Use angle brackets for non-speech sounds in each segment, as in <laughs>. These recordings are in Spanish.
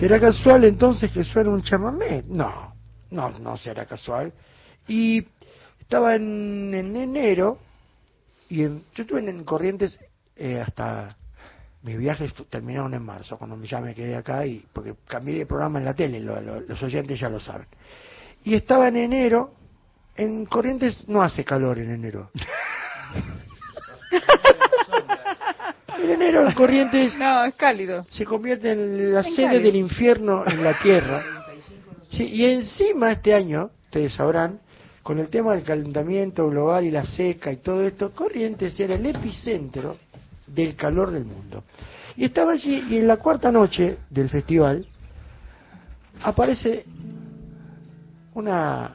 ¿Será casual entonces que suene un chamamé? No, no, no será casual. Y estaba en, en enero, y en- yo estuve en Corrientes eh, hasta mis viajes terminaron en marzo, cuando ya me quedé acá, y porque cambié de programa en la tele, lo- los oyentes ya lo saben. Y estaba en enero, en Corrientes no hace calor en enero. <laughs> En enero en Corrientes No, es cálido. se convierte en la sede del infierno en la tierra. Sí, y encima este año, ustedes sabrán, con el tema del calentamiento global y la seca y todo esto, Corrientes era el epicentro del calor del mundo. Y estaba allí y en la cuarta noche del festival aparece una,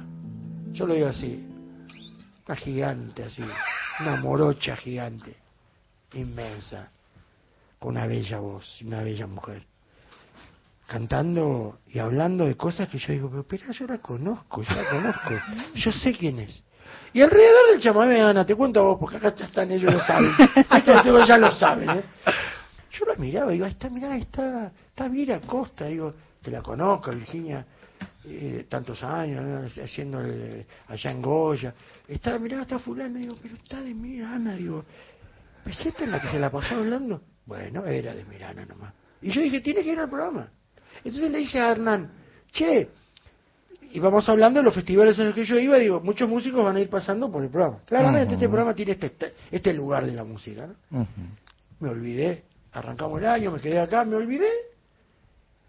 yo lo digo así, una gigante así, una morocha gigante, inmensa, una bella voz, una bella mujer, cantando y hablando de cosas que yo digo, pero espera, yo la conozco, yo la conozco, yo sé quién es. Y alrededor del chamamé, Ana, te cuento a vos, porque acá ya están ellos, lo saben. Estos ya lo saben, ¿eh? Yo la miraba, digo, está, mirá, está, está Vira Costa, digo, te la conozco, Virginia, eh, tantos años, haciendo el- allá en Goya. Está, mirá, está fulano, digo, pero está de Mirana, digo, ¿pero si esta es la que se la pasó hablando? Bueno, era de Mirana nomás. Y yo dije, tiene que ir al programa. Entonces le dije a Hernán, che, y vamos hablando de los festivales en los que yo iba, digo, muchos músicos van a ir pasando por el programa. Claramente este programa tiene este, este, este lugar de la música. Me olvidé, arrancamos el año, me quedé acá, me olvidé.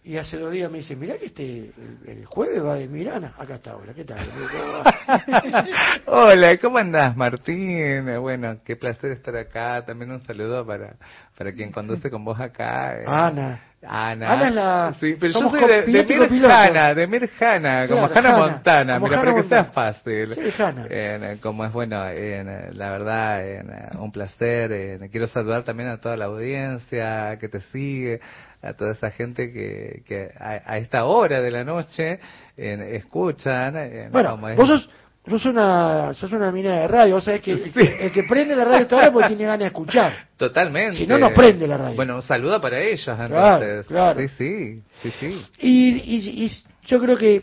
Y hace dos días me dice, mirá que este, el, el jueves va de Mirana. Acá está ahora, ¿qué tal? <laughs> Hola, ¿cómo andás, Martín? Bueno, qué placer estar acá. También un saludo para, para quien conduce con vos acá. eh, Ana. Ana. Ana es la- Sí, pero yo somos soy de, de copiloto y Mir copiloto. Hanna, de Mir Hanna, como Claro, Hanna Hanna, Montana. como Mira, Hannah para que sea fácil. Sí, Hannah. Eh, como es bueno, eh, la verdad, eh, un placer. eh, quiero saludar también a toda la audiencia que te sigue, a toda esa gente que, que a, a esta hora de la noche escuchan. eh, Bueno, como es- vos sos, sos una, sos una mina de radio, sabés que el, que el que prende la radio ahora porque tiene ganas de escuchar. Totalmente. Si no, no prende la radio. Bueno, un saludo para ellos, entonces. Claro, claro. Sí, sí, sí, sí. Y, y, y yo creo que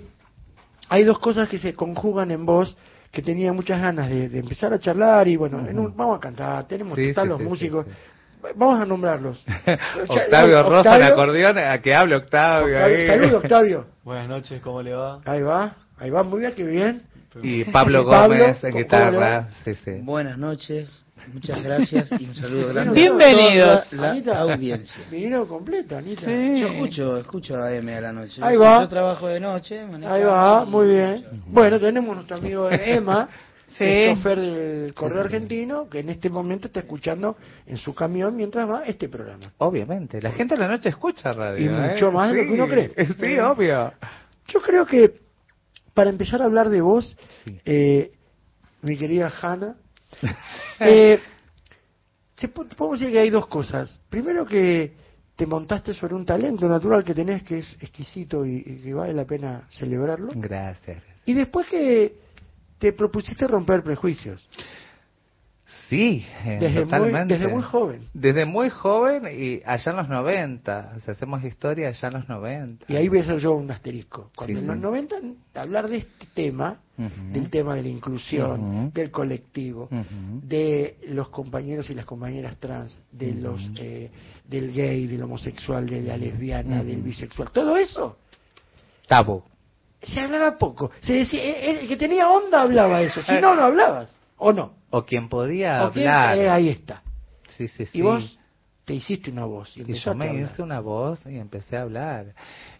hay dos cosas que se conjugan en vos que tenía muchas ganas de, de empezar a charlar y bueno, en un- vamos a cantar, tenemos Sí, que estar sí, los sí, músicos. sí, sí. Vamos a nombrarlos. <laughs> Octavio Rosa en acordeón, a que hable Octavio. Octavio. Saludos, Octavio. Buenas noches, ¿cómo le va? Ahí va, ahí va, muy bien, qué bien. Y Pablo Gómez en ¿cómo- guitarra. Sí, sí. Buenas noches, muchas gracias y un saludo grande Bienvenidos. a toda la Anita. audiencia. Vinilo completo, Anita. Sí. Yo escucho, escucho a AM a la noche. Ahí va. Yo trabajo de noche. Ahí va, muy bien. Bueno, tenemos nuestro amigo Emma, <laughs> Sí. el chofer del correo argentino, que en este momento está escuchando en su camión mientras va este programa. Obviamente, la gente a la noche escucha radio. Y ¿eh? mucho más de lo que uno cree. <laughs> Sí, obvio. Yo creo que para empezar a hablar de vos, Sí. eh, mi querida Hanna, <laughs> eh, podemos decir que hay dos cosas. Primero que te montaste sobre un talento natural que tenés que es exquisito y, y que vale la pena celebrarlo. Gracias. Y después que te propusiste romper prejuicios. Sí, eh, Desde muy- totalmente. desde muy joven. Desde muy joven y allá en los 90. O sea, hacemos historia allá en los 90. Y ahí veo yo un asterisco. Cuando Sí, en sí. los 90 hablar de este tema, del tema de la inclusión, del colectivo, de los compañeros y las compañeras trans, de los eh, del gay, del homosexual, de la lesbiana, del bisexual, todo eso Tabú. se hablaba poco. Se decía, el que tenía onda hablaba eso, si no, no hablabas, o no. O quien podía hablar. Eh, ahí está. Sí, sí, sí. Y vos te hiciste una voz y Y yo me hice una voz y empecé a hablar.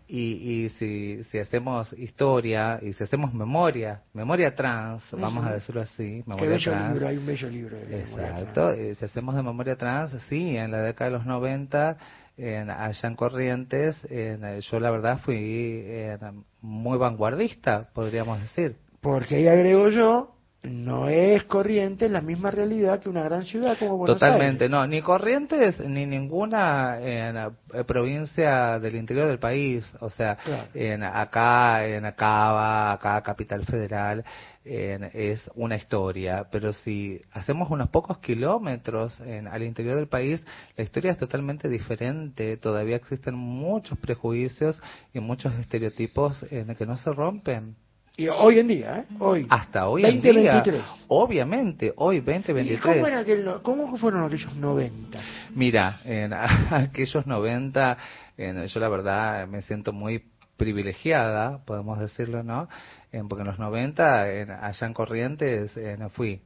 Y, y si, si hacemos historia y si hacemos memoria, memoria trans, vamos a decirlo así, Qué memoria bello trans. libro, hay un bello libro. de Exacto, trans. eh, si hacemos de memoria trans, sí, en la década de los 90, en, allá en Corrientes, en, eh, yo la verdad fui en, muy vanguardista, podríamos decir. Porque ahí agrego yo no es Corrientes la misma realidad que una gran ciudad como Buenos Totalmente, Aires. no, ni Corrientes ni ninguna en, eh, provincia del interior del país, o sea, Claro. en acá, en Acaba, acá Capital Federal, en- es una historia, pero si hacemos unos pocos kilómetros en, al interior del país, la historia es totalmente diferente, todavía existen muchos prejuicios y muchos estereotipos en, que no se rompen. Y hoy en día, ¿eh? Hoy. Hasta hoy en día, 2023. obviamente, hoy ¿Y 2023. cómo, era aquel cómo fueron aquellos 90? Mira, en <laughs> aquellos 90, en- yo la verdad me siento muy privilegiada, podemos decirlo, ¿no? En- porque en los 90, en- allá en Corrientes, en- fui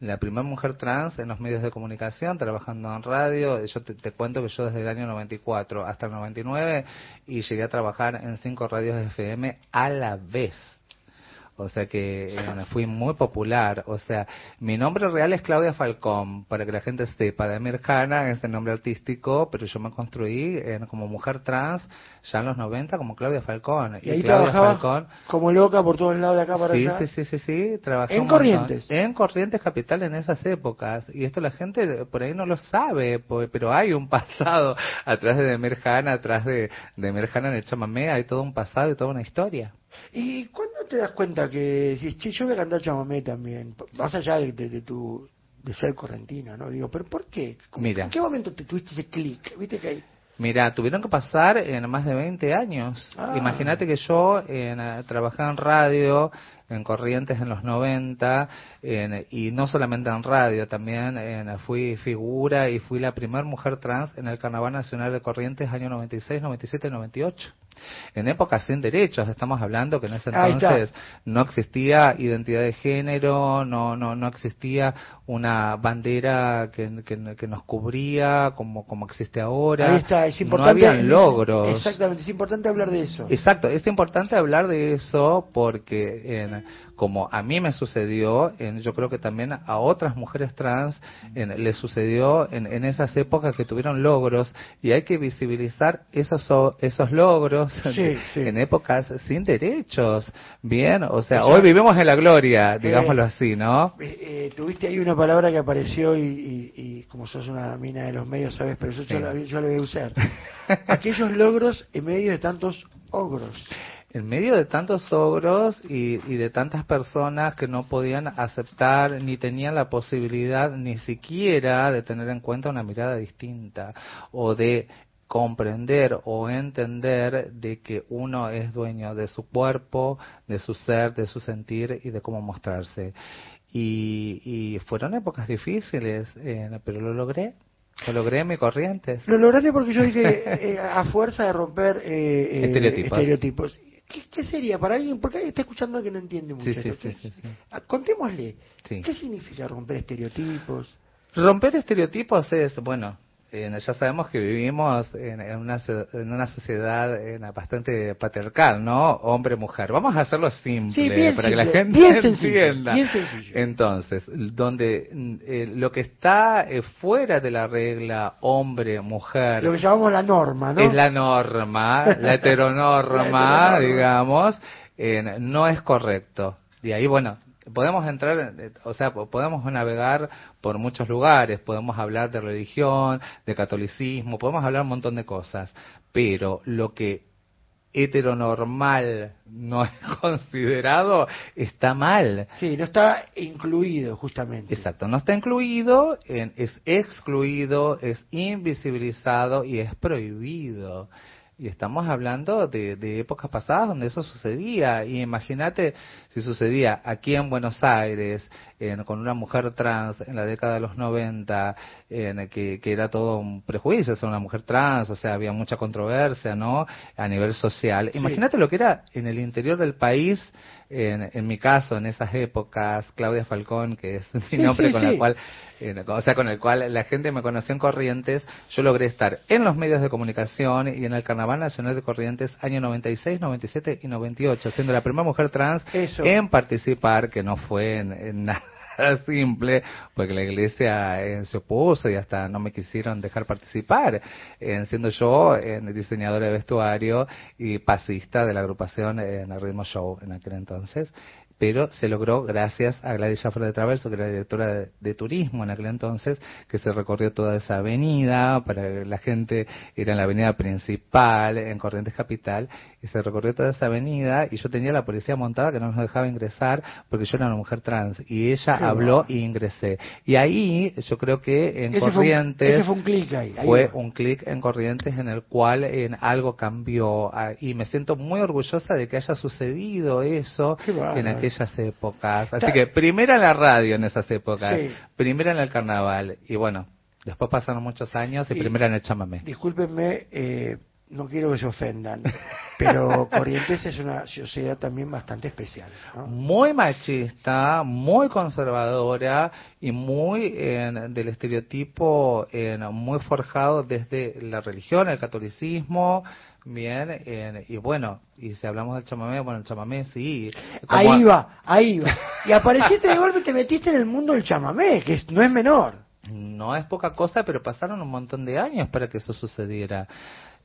la primera mujer trans en los medios de comunicación, trabajando en radio. Yo te, te cuento que yo desde el año 94 hasta el 99 y llegué a trabajar en cinco radios de FM a la vez. O sea que eh, fui muy popular. O sea, mi nombre real es Claudia Falcón, para que la gente sepa. De Mirjana es el nombre artístico, pero yo me construí eh, como mujer trans ya en los 90 como Claudia Falcón. Y ahí Claudia trabajaba Falcón como loca por todos lados de acá para Sí, allá. sí, sí, sí, sí, trabajé ¿En. Corrientes? En Corrientes Capital en esas épocas. Y esto la gente por ahí no lo sabe, pero hay un pasado <laughs> atrás de Demir Han, atrás de Demir Han en el chamamé, hay todo un pasado y toda una historia. ¿Y cuándo te das cuenta que si che, yo voy a cantar chamamé también? Más allá de, de- de tu de ser correntina, ¿no? Digo, ¿pero por qué? ¿Cómo- Mira. ¿En qué momento te tuviste ese clic? ¿Viste que hay? Mira, tuvieron que pasar en más de 20 años. Ah. Imagínate que yo en, eh, trabajé en radio, en Corrientes en los 90, en- y no solamente en radio, también en- fui figura y fui la primera mujer trans en el Carnaval Nacional de Corrientes año 96, 97 y 98. En épocas sin derechos, estamos hablando que en ese entonces no existía identidad de género, no no no existía una bandera que, que, que nos cubría como como existe ahora. Ahí está, es No importante. habían logros. Exactamente, es importante hablar de eso. Exacto, es importante hablar de eso porque en- como a mí me sucedió, en- yo creo que también a otras mujeres trans en, les sucedió en, en esas épocas que tuvieron logros y hay que visibilizar esos esos logros Sí, <laughs> sí. en épocas sin derechos. Bien, o sea, hoy vivimos en la gloria, digámoslo Eh, así, ¿no? Eh, eh, tuviste ahí una palabra que apareció y, y- y como sos una mina de los medios, sabes, pero yo, Sí. yo la, yo la voy a usar. <laughs> Aquellos logros en medio de tantos ogros. En medio de tantos ogros y, y de tantas personas que no podían aceptar ni tenían la posibilidad ni siquiera de tener en cuenta una mirada distinta o de comprender o entender de que uno es dueño de su cuerpo, de su ser, de su sentir y de cómo mostrarse. Y, y fueron épocas difíciles, eh, pero lo logré. Lo logré en mi corrientes. Lo lograste porque yo dije, eh, a fuerza de romper eh, eh, Estereotipos. estereotipos. ¿Qué, qué sería para alguien? Porque alguien está escuchando que no entiende mucho. Sí, sí, sí. Ah, Contémosle. ¿qué significa romper estereotipos? Romper estereotipos es, bueno, ya sabemos que vivimos en, en una, en una sociedad eh, bastante patriarcal, ¿no? Hombre-mujer. Vamos a hacerlo simple Sí, para que la gente bien <laughs> sencillo, entienda. bien sencillo. Entonces, donde mm, eh, lo que está eh, fuera de la regla hombre-mujer Lo que llamamos la norma, ¿no? es la norma, la <laughs> heteronorma, La heteronorma. digamos, eh, no es correcto. Y ahí, bueno, podemos entrar, o sea, po- podemos navegar por muchos lugares, podemos hablar de religión, de catolicismo, podemos hablar un montón de cosas, pero lo que heteronormal no es <laughs> considerado está mal. Sí, no está incluido justamente. Exacto, no está incluido, es excluido, es invisibilizado y es prohibido. Y estamos hablando de, de épocas pasadas donde eso sucedía. Y imagínate si sucedía aquí en Buenos Aires, en- con una mujer trans en la década de los 90, en, que, que era todo un prejuicio, ser una mujer trans, o sea, había mucha controversia, ¿no? A nivel social. Sí. Imagínate lo que era en el interior del país, en, en mi caso, en esas épocas, Claudia Falcón, que es <laughs> mi Sí, nombre sí, con sí. el cual, eh, o sea, con el cual la gente me conoció en Corrientes, yo logré estar en los medios de comunicación y en el Carnaval Nacional de Corrientes año 96, 97 y 98, siendo la primera mujer trans Eso. en participar, que no fue en, en nada simple, porque la iglesia eh, se opuso y hasta no me quisieron dejar participar, eh, siendo yo eh, diseñadora de vestuario y pasista de la agrupación en el Ritmo Show en aquel entonces. Pero se logró gracias a Gladys Jaffer de Traverso, que era directora de, de, turismo en aquel entonces, que se recorrió toda esa avenida, para la gente era en la avenida principal, en Corrientes Capital, y se recorrió toda esa avenida, y yo tenía la policía montada que no nos dejaba ingresar porque yo era una mujer trans, y ella habló y ingresé. Y ahí yo creo que en Ese fue un- Corrientes ese fue un clic ahí, ahí fue va. un clic en Corrientes en el cual en algo cambió ah, y me siento muy orgullosa de que haya sucedido eso Qué bárbaro. Aquellas épocas. Así Ta- que primera en la radio en esas épocas, Sí. primera en el carnaval y bueno, después pasaron muchos años y, Y- primera en el chamamé. Discúlpenme, eh, no quiero que se ofendan, pero <laughs> Corrientes es una sociedad también bastante especial. ¿no? Muy machista, muy conservadora y muy en, del estereotipo en, muy forjado desde la religión, el catolicismo, bien, en- y bueno, y si hablamos del chamamé, bueno, el chamamé sí. Ahí va, ahí va. <laughs> Y apareciste de golpe y te metiste en el mundo del chamamé, que no es menor. No es poca cosa, pero pasaron un montón de años para que eso sucediera.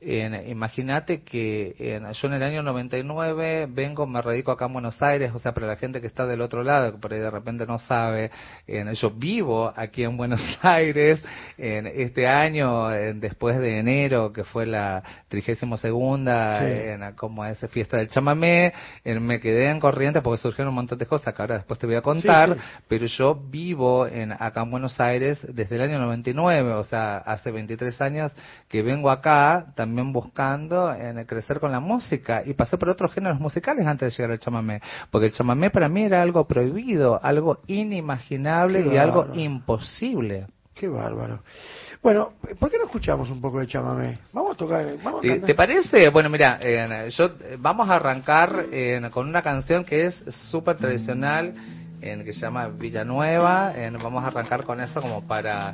En- Imagínate que en- yo en el año 99 vengo, me radico acá en Buenos Aires, o sea, para la gente que está del otro lado, que por ahí de repente no sabe, en- yo vivo aquí en Buenos <laughs> Aires, en este año, después de enero, que fue la 32 segunda, Sí. en, como esa fiesta del chamamé, me quedé en Corrientes porque surgieron un montón de cosas que ahora después te voy a contar, Sí, sí. pero yo vivo en acá en Buenos Aires desde el año 99, o sea, hace 23 años que vengo acá también buscando en crecer con la música y pasé por otros géneros musicales antes de llegar al chamamé, porque el chamamé para mí era algo prohibido, algo inimaginable Qué y algo imposible. Qué bárbaro. Bueno, ¿por qué no escuchamos un poco de chamamé? Vamos a tocar, vamos a ¿Te, cantar. te parece? Bueno, mira, eh, yo eh, vamos a arrancar eh, con una canción que es súper tradicional, en que se llama Villanueva. eh, vamos a arrancar con eso como para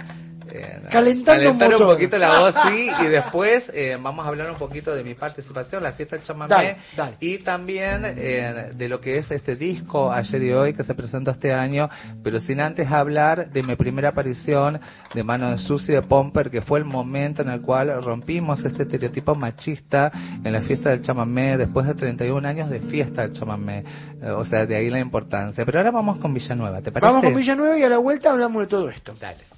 eh, Calentando calentar un, poquito la voz, sí, y <laughs> después eh, vamos a hablar un poquito de mi participación, la fiesta del chamamé, Dale, dale. y también eh, de lo que es este disco ayer y hoy que se presentó este año, pero sin antes hablar de mi primera aparición de mano de Susi de Pomper, que fue el momento en el cual rompimos este estereotipo machista en la fiesta del chamamé, después de 31 años de fiesta del chamamé, Eh, o sea, de ahí la importancia. Pero ahora vamos con Villanueva, ¿te parece? Vamos con Villanueva y a la vuelta hablamos de todo esto. Dale.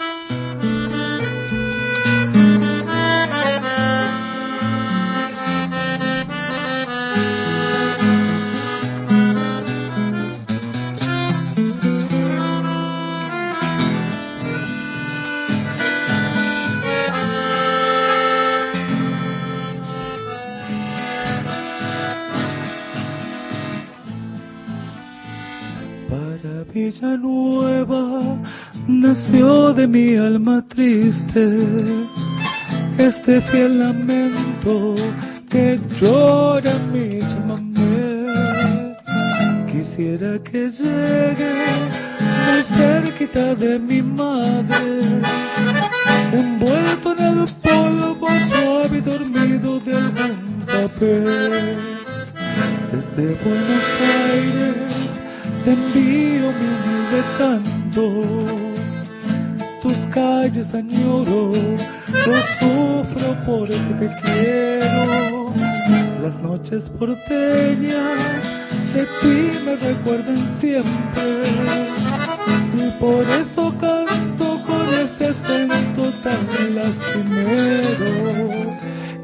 Para Villanueva nació de mi alma triste este fiel lamento que llora mi chamamé. Quisiera que llegue muy cerquita de mi madre, envuelto en el polvo suave y dormido de algún papel. Desde Buenos Aires te envío mi humilde canto. Tus calles añoro, yo sufro porque te quiero. Las noches porteñas de ti me recuerdan siempre. Y por eso canto con este acento tan lastimero.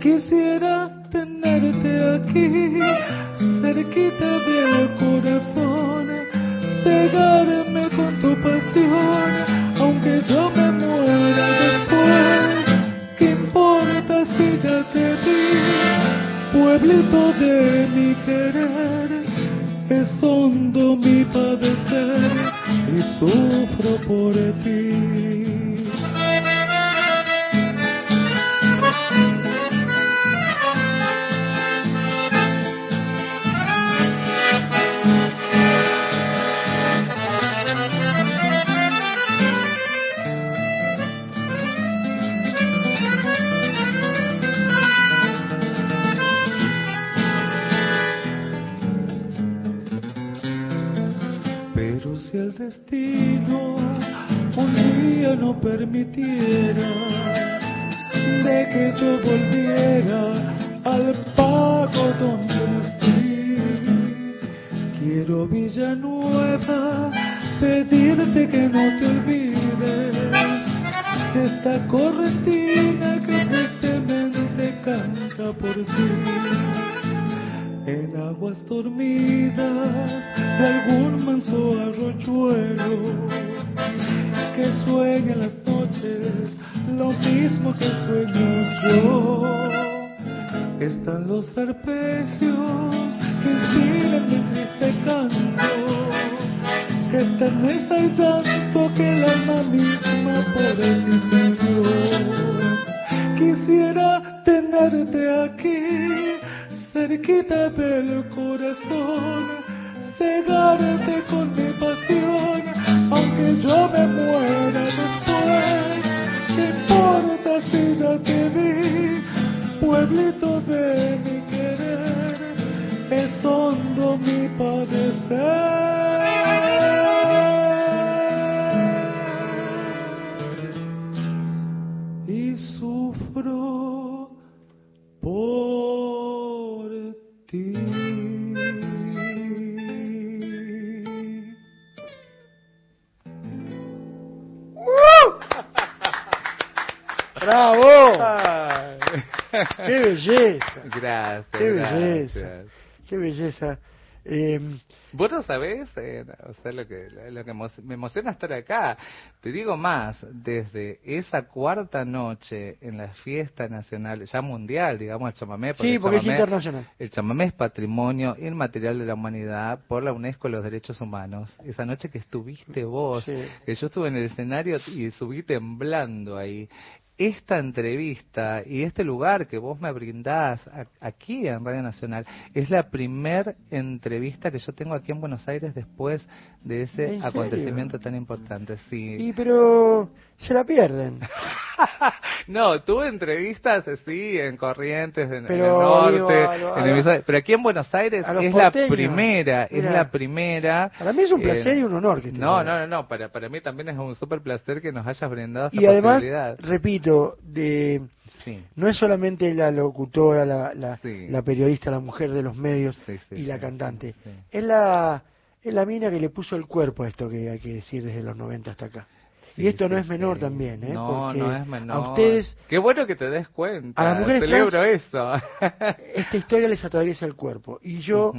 Quisiera tenerte aquí, pegarme con tu pasión, aunque yo me muera después. ¿Qué importa si ya te vi, pueblito de mi querer? Es hondo mi padecer y sufro por ti. Esta mesa ¡Qué belleza! Eh, Vos no sabés, eh, o sea, lo que, lo que me emociona estar acá. Te digo más, desde esa cuarta noche en la fiesta nacional, ya mundial, digamos, el chamamé. sí, el porque es internacional. El chamamé es patrimonio inmaterial de la humanidad por la UNESCO y los derechos humanos. Esa noche que estuviste vos, Sí. que yo estuve en el escenario y subí temblando ahí. Esta entrevista y este lugar que vos me brindás aquí en Radio Nacional es la primer entrevista que yo tengo aquí en Buenos Aires después de ese acontecimiento tan importante. Sí. Y pero se la pierden. <laughs> no, tuve entrevistas, sí, en Corrientes, en, el norte, digo, a lo- en a el lo- Miso- pero aquí en Buenos Aires es la primera, es la primera. Para mí es un eh, placer y un honor que No, no, no, no, para, para mí también es un súper placer que nos hayas brindado esta Y además, posibilidad. repito, de Sí, no es solamente la locutora, la, la, Sí. la periodista, la mujer de los medios Sí, y la cantante. Es la es la mina que le puso el cuerpo a esto que hay que decir desde los 90 hasta acá. Sí, y esto no es menor sí. también, ¿eh? No, Porque no es menor. A ustedes Qué bueno que te des cuenta. A las mujeres Celebro eso. <laughs> esta historia les atraviesa el cuerpo. Y yo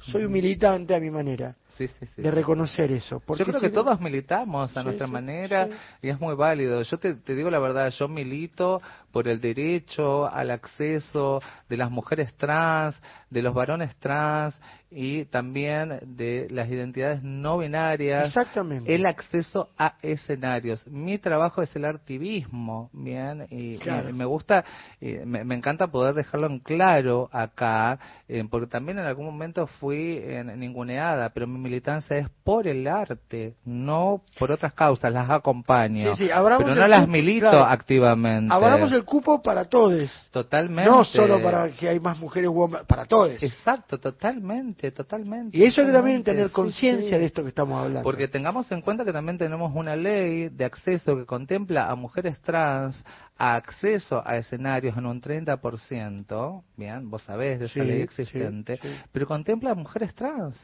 soy un militante a mi manera Sí, sí, sí. de reconocer eso. Porque Yo creo que todos militamos a nuestra manera y es muy válido. Yo te, te digo la verdad, yo milito por el derecho al acceso de las mujeres trans, de los varones trans y también de las identidades no binarias. Exactamente. El acceso a escenarios. Mi trabajo es el activismo, bien, y, Claro. y me gusta, y me, me encanta poder dejarlo en claro acá, eh, porque también en algún momento fui eh, ninguneada, pero mi militancia es por el arte, no por otras causas, las acompaño, Sí, sí, pero no las cupo, milito claro. activamente. Abramos el cupo para todos. Totalmente. No solo para que hay más mujeres woman, para todos. Exacto, totalmente, totalmente. Y eso hay que también tener conciencia sí. de esto que estamos hablando. Porque tengamos en cuenta que también tenemos una ley de acceso que contempla a mujeres trans a acceso a escenarios en un 30%, bien, vos sabés de esa Sí, ley existente, pero contempla a mujeres trans.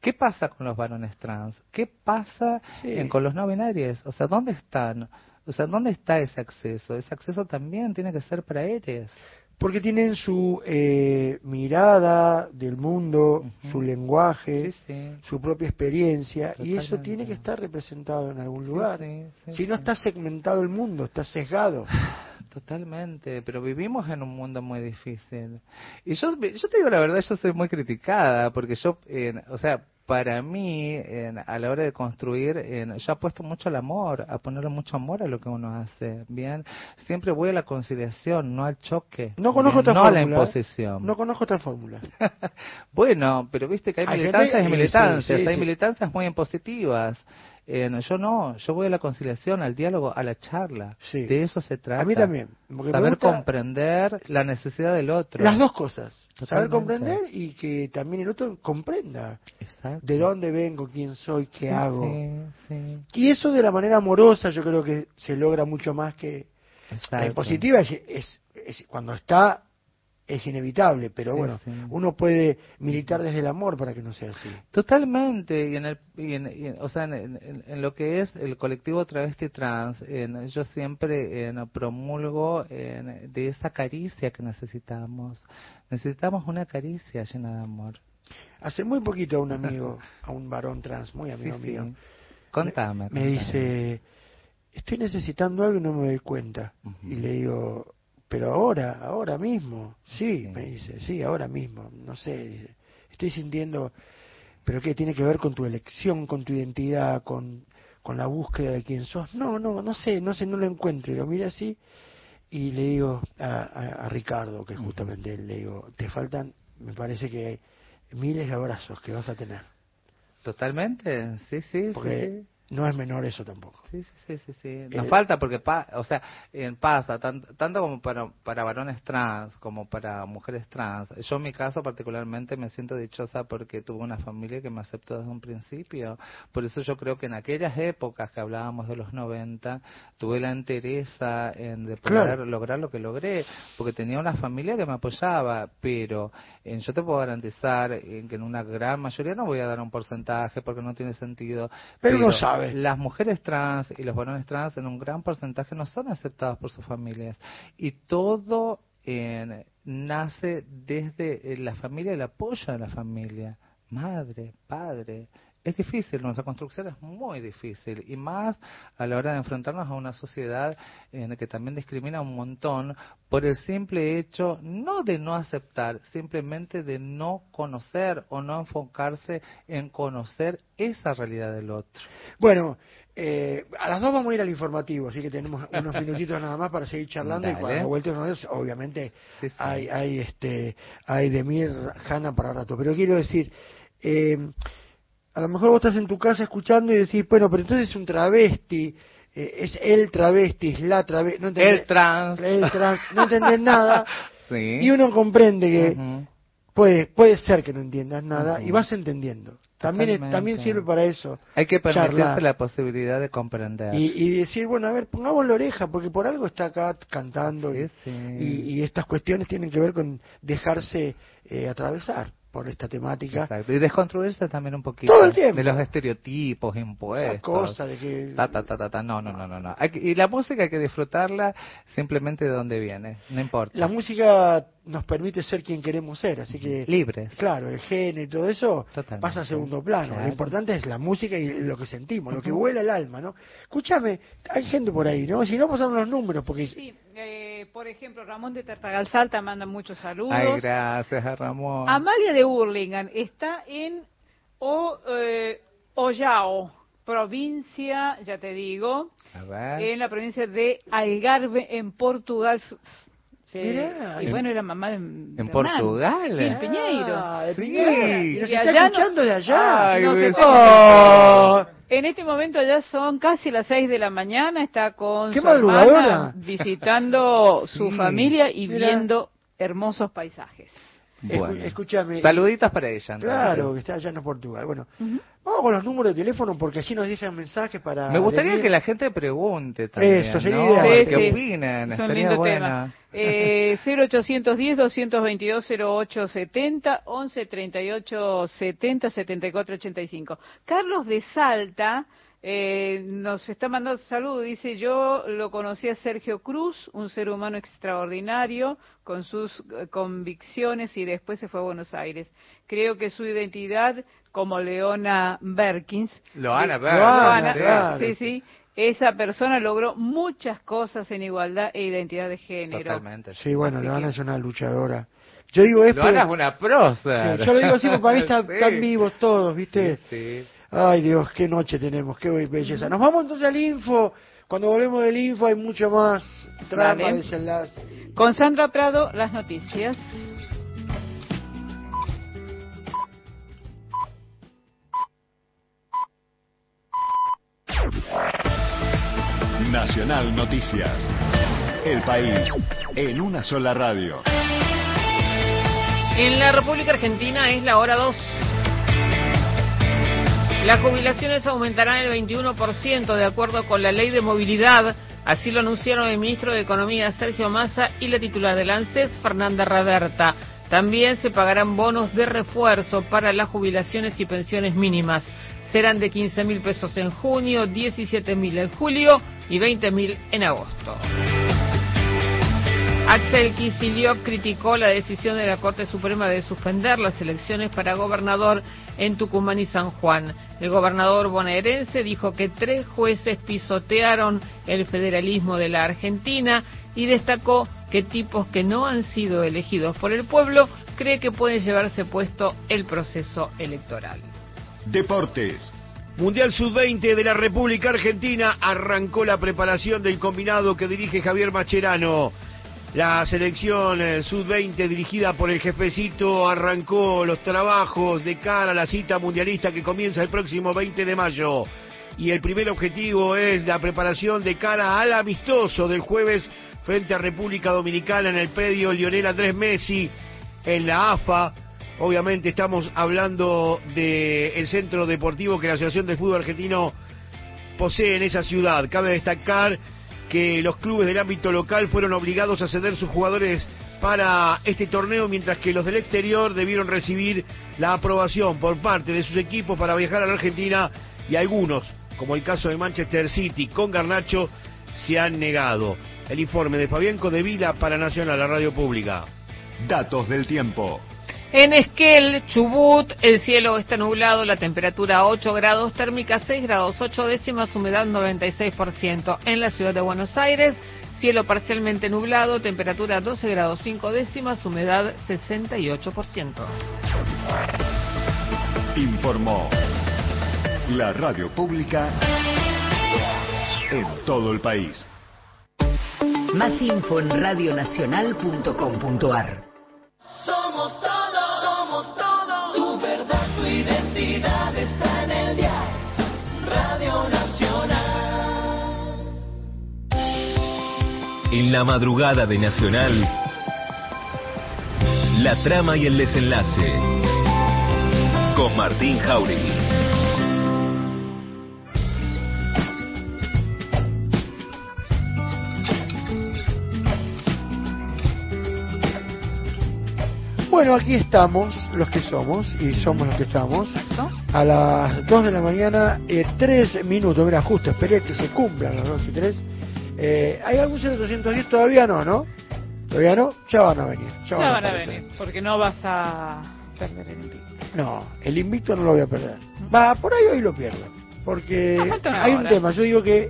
¿Qué pasa con los varones trans? ¿Qué pasa en- con los no binarios? O sea, ¿dónde están? O sea, ¿dónde está ese acceso? Ese acceso también tiene que ser para ellos. Porque tienen su eh, mirada del mundo, su lenguaje, Sí, sí. su propia experiencia, y eso tiene que estar representado en algún lugar. sí, si no está segmentado el mundo, está sesgado. <sighs> Totalmente, pero vivimos en un mundo muy difícil. Y yo, yo te digo la verdad, yo soy muy criticada, porque yo, eh, o sea, para mí, eh, a la hora de construir, eh, yo apuesto mucho al amor, a ponerle mucho amor a lo que uno hace, ¿bien? Siempre voy a la conciliación, no al choque. No conozco ¿bien? otra No a la fórmula. ¿eh? imposición. No conozco otra fórmula. <laughs> Bueno, pero viste que hay, Hay militancias gente- y militancias, sí, sí, hay sí. militancias muy impositivas. Eh, yo no, yo voy a la conciliación, al diálogo, a la charla. Sí. De eso se trata. A mí también. Saber gusta comprender la necesidad del otro. las dos cosas. Saber comprender y que también el otro comprenda Exacto. de dónde vengo, quién soy, qué Sí, hago. Sí. Y eso de la manera amorosa yo creo que se logra mucho más que la Exacto. impositiva es, es- es cuando está es inevitable, pero bueno, sí. uno puede militar desde el amor para que no sea así. Totalmente, y en el, y en- y en- o sea, en, en- en lo que es el colectivo travesti trans, en- yo siempre promulgo en, de esa caricia que necesitamos. Necesitamos una caricia llena de amor. Hace muy poquito a un <laughs> amigo, a un varón trans, muy amigo Sí, mío, Contame. me contame. dice, estoy necesitando algo y no me doy cuenta. Y le digo, pero ahora, ahora mismo. Sí, Sí. me dice, sí, ahora mismo. No sé, dice, estoy sintiendo, pero ¿qué tiene que ver con tu elección, con tu identidad, con, con la búsqueda de quién sos? No, no, no sé, no sé, no lo encuentro. Y lo mira así y le digo a, a- a Ricardo, que justamente él, le digo, te faltan, me parece que miles de abrazos que vas a tener. Totalmente, sí, sí, sí, Porque sí. No es menor eso tampoco. Sí, sí, sí, sí, sí. Nos Eh, falta porque, pa- o sea, en pasa, tan- tanto como para, para varones trans, como para mujeres trans. Yo en mi caso particularmente me siento dichosa porque tuve una familia que me aceptó desde un principio. Por eso yo creo que en aquellas épocas que hablábamos de los 90, tuve la entereza en de poder Claro. lograr lo que logré, porque tenía una familia que me apoyaba, pero en, yo te puedo garantizar en que en una gran mayoría no voy a dar un porcentaje porque no tiene sentido. Pero sabe. Las mujeres trans y los varones trans en un gran porcentaje no son aceptados por sus familias y todo nace desde eh, la familia, el apoyo de la familia, madre, padre. Es difícil, nuestra construcción es muy difícil y más a la hora de enfrentarnos a una sociedad en que también discrimina un montón por el simple hecho no de no aceptar, simplemente de no conocer o no enfocarse en conocer esa realidad del otro. Bueno, eh, a las dos vamos a ir al informativo, así que tenemos unos <laughs> minutitos nada más para seguir charlando y cuando vuelta otra vez, obviamente Sí, sí. hay, hay este, hay Demir Hanna para rato. Pero quiero decir, eh, a lo mejor vos estás en tu casa escuchando y decís, bueno, pero entonces es un travesti, eh, es el travesti, es la travesti, no entendés, El trans. el trans, no entendés nada <laughs> Sí. y uno comprende que puede, puede ser que no entiendas nada y vas entendiendo. También, es- también sirve para eso. Hay que permitirse charlar. la posibilidad de comprender. Y, y decir, bueno, a ver, pongamos la oreja, porque por algo está acá cantando y, Sí, sí. y- y estas cuestiones tienen que ver con dejarse eh, atravesar por esta temática. Exacto. Y desconstruirse también un poquito Todo el tiempo. de los estereotipos impuestos. Esa cosa de que... Ta, ta, ta, ta, ta. No, no, no, no. no. Hay que- y la música hay que disfrutarla simplemente de donde viene. No importa. La música nos permite ser quien queremos ser, así que... Libres. Claro, el género y todo eso Totalmente. pasa a segundo plano. Claro. Lo importante es la música y lo que sentimos, lo que vuela el alma, ¿no? Escúchame, hay gente por ahí, ¿no? Si no, pasamos los números, porque... Sí, eh, por ejemplo, Ramón de Tartagal Salta manda muchos saludos. Ay, gracias, a Ramón. Amalia de Burlingame está en o, eh, Ollao, provincia, ya te digo, en la provincia de Algarve, en Portugal. Sí. Mirá. y En- bueno, era mamá de en Portugal. Sí, en Piñeiro. Ah, de Sí. Piñeiro. Y nos está allá no- escuchando de allá. Ay, No se. Oh. En este momento ya son casi las 6 de la mañana, está con ¡Qué su hermana madrugadora! visitando su Sí, familia y mira. viendo hermosos paisajes. Bueno. escúchame. Saluditos para ella. entonces. Claro, que está allá en Portugal. Bueno, Ujú. vamos con los números de teléfono porque así nos dejan mensajes para... Me gustaría venir. que la gente pregunte también. Eso, sería ¿no? ideal. ¿Qué Sí, sí. opinan? Es un Estaría lindo bueno. tema. Eh, 0810-222-0870, 11 38 70 74 85. Carlos de Salta eh, nos está mandando saludos. Dice: Yo lo conocí a Sergio Cruz, un ser humano extraordinario, con sus eh, convicciones y después se fue a Buenos Aires. Creo que su identidad, como Leona Berkins, Loana, Loana, Loana, claro. sí, sí. Esa persona logró muchas cosas en igualdad e identidad de género. Totalmente. Sí, bueno, Loana que- es una luchadora. Yo digo esto... Loana es una prosa. Sí, yo lo digo así porque para mí <laughs> están, Sí. están vivos todos, ¿viste? Sí, sí. Ay Dios, qué noche tenemos, qué belleza. Nos vamos entonces al info. Cuando volvemos del info hay mucho más trama, Vale. desenlace. Con Sandra Prado, las noticias. Nacional Noticias. El país en una sola radio. En la República Argentina es la hora 2. Las jubilaciones aumentarán el 21% de acuerdo con la ley de movilidad Así lo anunciaron el ministro de Economía Sergio Massa y la titular del ANSES Fernanda Raberta. También se pagarán bonos de refuerzo para las jubilaciones y pensiones mínimas. Serán de 15 mil pesos en junio, 17 mil en julio y 20 mil en agosto. Axel Kicillof criticó la decisión de la Corte Suprema de suspender las elecciones para gobernador en Tucumán y San Juan. El gobernador bonaerense dijo que tres jueces pisotearon el federalismo de la Argentina y destacó que tipos que no han sido elegidos por el pueblo cree que pueden llevarse puesto el proceso electoral. Deportes. Mundial Sub-20 de la República Argentina arrancó la preparación del combinado que dirige Javier Macherano. La selección eh, Sub-20 dirigida por el jefecito arrancó los trabajos de cara a la cita mundialista que comienza el próximo 20 de mayo. Y el primer objetivo es la preparación de cara al amistoso del jueves frente a República Dominicana en el predio Lionel Andrés Messi en la AFA. Obviamente estamos hablando del centro deportivo que la Asociación del Fútbol Argentino posee en esa ciudad. Cabe destacar que los clubes del ámbito local fueron obligados a ceder sus jugadores para este torneo, mientras que los del exterior debieron recibir la aprobación por parte de sus equipos para viajar a la Argentina y algunos, como el caso de Manchester City con Garnacho, se han negado. El informe de Fabián Codevila para Nacional, la radio pública. Datos del tiempo. En Esquel, Chubut, el cielo está nublado, la temperatura 8 grados, térmica 6 grados 8 décimas, humedad 96%. En la ciudad de Buenos Aires, cielo parcialmente nublado, temperatura 12 grados 5 décimas, humedad 68%. Informó la radio pública en todo el país. Más info en radionacional.com.ar. Somos todos, En la madrugada de Nacional, la trama y el desenlace. Con Martín Jauregui. Bueno, aquí estamos, los que somos, y somos los que estamos, a las 2 de la mañana, eh, 3 minutos, mira, justo, esperé que se cumplan las 2 y 3. Eh, ¿Hay algún 0810? Todavía no, ¿no? Todavía no, ya van a venir. Ya Ya van a van a venir, porque no vas a perder el invicto. No, el invicto no lo voy a perder. Va, por ahí hoy lo pierdo. Porque hay un hora. tema, yo digo que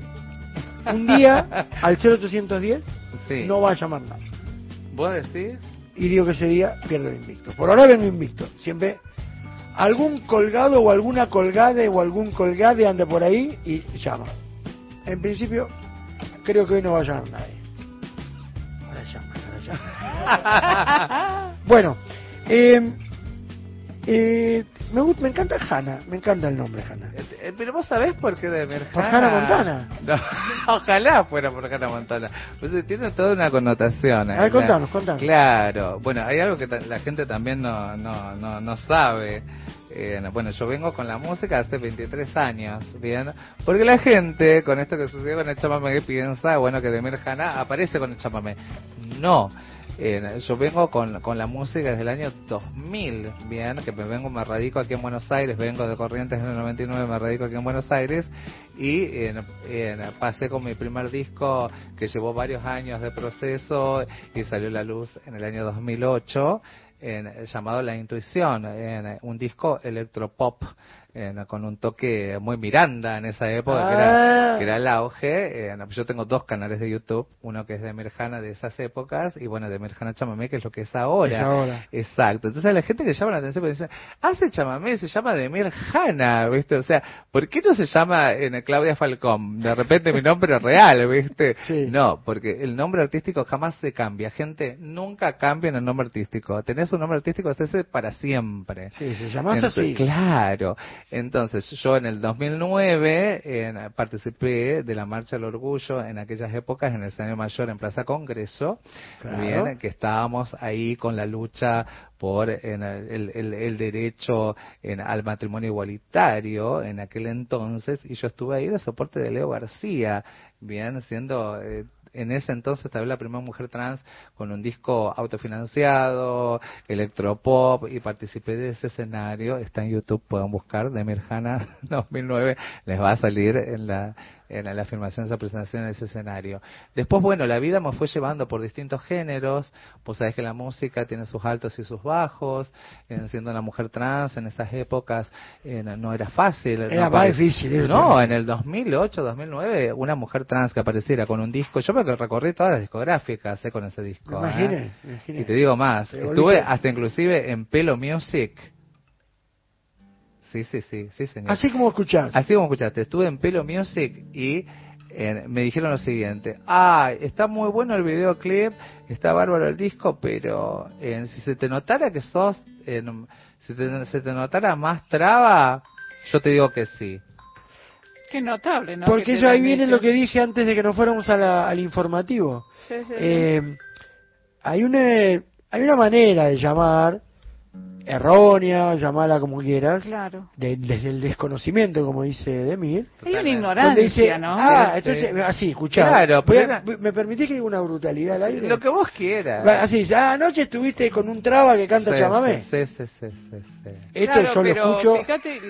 un día <laughs> al 0810 Sí. no va a llamar nadie. ¿Vos decís? y digo que ese día pierdo el invicto. Por ahora vengo invicto. Siempre algún colgado o alguna colgade o algún colgade anda por ahí y llama. En principio, creo que hoy no va a llamar nadie. Ahora llama, ahora llama. <laughs> <laughs> bueno, eh, eh, me, gust- me encanta Hanna, me encanta el nombre Hanna. Eh, Pero vos sabés por qué de Mirjana. Por Hannah Montana. No, <laughs> ojalá fuera por Hannah Montana. Pues eh, tiene toda una connotación. eh, A ver, contanos, contanos. Claro. Bueno, hay algo que ta- la gente también no, no, no, no sabe. Bueno, yo vengo con la música hace 23 años, ¿bien? Porque la gente, con esto que sucedió con el chamamé, piensa, bueno, que Demir Hanna aparece con el chamamé. No. Yo vengo con, con la música desde el año 2000, bien, que me vengo, me radico aquí en Buenos Aires, vengo de Corrientes en el 99, me radico aquí en Buenos Aires y eh, pasé con mi primer disco que llevó varios años de proceso y salió a la luz en el año 2008 en, llamado La Intuición, en un disco electropop con un toque muy Miranda en esa época, que, Ah. era, que era el auge. en- yo tengo dos canales de YouTube, uno que es de Mirjana de esas épocas y bueno, de Mirjana Chamamé, que es lo que es ahora. Es ahora. Exacto. Entonces a la gente le llama la atención porque dice, hace chamamé, se llama Demir Hanna, ¿viste? O sea, ¿por qué no se llama en Claudia Falcón? De repente mi nombre es real, ¿viste? <laughs> No, porque el nombre artístico jamás se cambia. Gente, nunca cambien el nombre artístico. Tenés un nombre artístico, es ese para siempre. Sí, se llamás Entonces, así. Claro. Entonces, yo en el 2009 en- participé de la Marcha del Orgullo en aquellas épocas en el escenario mayor en Plaza Congreso, Claro. bien, que estábamos ahí con la lucha por en el, el- el derecho en- al matrimonio igualitario en aquel entonces y yo estuve ahí de soporte de Leo García, bien, siendo eh, en ese entonces tal vez la primera mujer trans con un disco autofinanciado, electropop y participé de ese escenario, está en YouTube, pueden buscar de Mirjana <laughs> 2009, les va a salir en la en la afirmación de esa presentación en ese escenario. Después, bueno, la vida me fue llevando por distintos géneros, pues sabes que la música tiene sus altos y sus bajos, siendo una mujer trans en esas épocas eh, no, era fácil. Era no más difícil, eso No, también. en el 2008, 2009, una mujer trans que apareciera con un disco, yo me recorrí todas las discográficas eh, con ese disco. Imaginé, ¿eh? Y te digo más, estuve hasta inclusive en Pelo Music. Sí, sí, sí, sí, señor. Así como escuchás. Así como escuchaste, estuve en Pelo Music y eh, me dijeron lo siguiente, ah, está muy bueno el videoclip, está bárbaro el disco, pero eh, si se te notara que sos, eh, si te- se te notara más traba, yo te digo que sí. Qué notable, ¿no? Porque eso ahí viene dicho. lo que dije antes de que nos fuéramos a la- al informativo. Sí, sí, sí. Eh, hay una hay una manera de llamar errónea, llamarla como quieras, Claro. de- desde el desconocimiento, como dice Demir. Hay una Donde ignorancia, dice, ¿no? ah, Sí, entonces, sí. así, escuchá. Claro, Voy a- pero era- voy- ¿Me permitís que diga una brutalidad al aire? Lo que vos quieras. Así, ah, anoche estuviste con un traba que canta Sí, chamamé. Sí, sí, sí, sí, sí. Esto Claro, yo lo escucho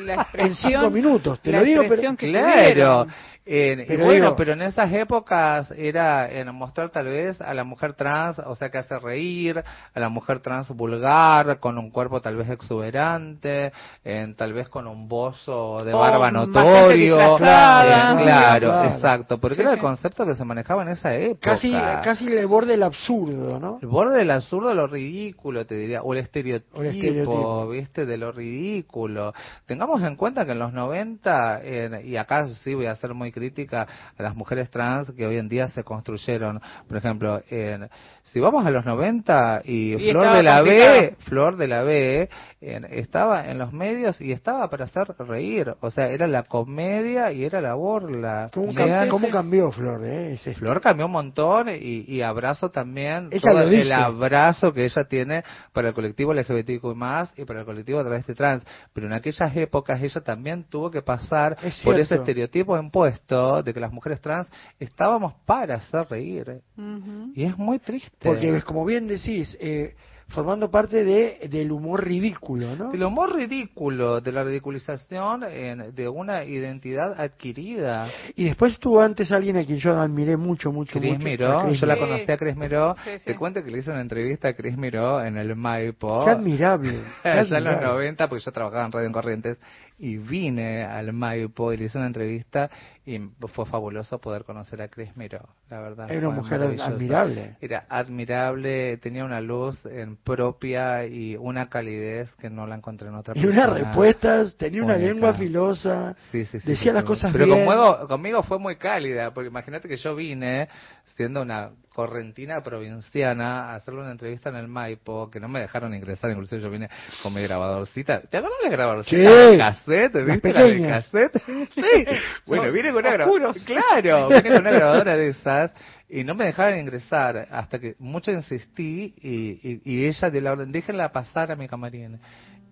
la en cinco minutos, te la lo digo, pero... que Claro. tuvieron. Pero bueno, digo- pero en esas épocas era en mostrar tal vez a la mujer trans, o sea, que hace reír, a la mujer trans vulgar, con un cuerpo tal vez exuberante, en, tal vez con un bozo de O barba notorio. Eh, claro, Claro. exacto, porque Sí, era el concepto que se manejaba en esa época. Casi, casi el borde del absurdo, ¿no? El borde del absurdo, lo ridículo, te diría, o el estereotipo, O el estereotipo. ¿viste? De lo ridículo. Tengamos en cuenta que en los 90, en- y acá sí voy a ser muy crítica a las mujeres trans que hoy en día se construyeron. Por ejemplo, en, si vamos a los 90 y, Y Flor de la B, complicado. Flor de la B, en- estaba en los medios y estaba para hacer reír. O sea, era la comedia y era la burla. ¿Cómo, cambió Flor? Eh? Ese- Flor cambió un montón y, y abrazo también Ella todo el abrazo que ella tiene para el colectivo LGBTQ más y para el colectivo travesti trans. Pero en aquellas épocas ella también tuvo que pasar Es por ese estereotipo impuesto de que las mujeres trans estábamos para hacer reír. Ujú. Y es muy triste. Porque, es como bien decís, eh, formando parte de, del humor ridículo, ¿no? El humor ridículo, de la ridiculización en- de una identidad adquirida. Y después estuvo antes alguien a quien yo admiré mucho, mucho, Cris mucho. Miró, Cris yo la conocí a Cris Miró. Sí, sí. Te cuento que le hice una entrevista a Cris Miró en el Maipo. Qué admirable. qué <laughs> ya en los admirable. 90, porque yo trabajaba en Radio en Corrientes, y vine al Maipo y le hice una entrevista y fue fabuloso poder conocer a Cris Miró, la verdad. Era una mujer admirable. Era admirable, tenía una luz en propia y una calidez que no la encontré en otra Y persona. unas respuestas, tenía una lengua filosa. Sí, sí, sí, Decía las cosas Pero bien. conmigo, conmigo fue muy cálida, porque imagínate que yo vine siendo una correntina provinciana a hacerle una entrevista en el Maipo, que no me dejaron ingresar, inclusive yo vine con mi grabadorcita. ¿Te acuerdas la grabadorcita Sí. De cassette? Las ¿Viste la de cassette? <laughs> Sí. Bueno, vine con una grabadora. Claro, <laughs> vine con una grabadora de esas y no me dejaron ingresar hasta que mucho insistí y, y, y ella dio la orden, déjenla pasar a mi camarín.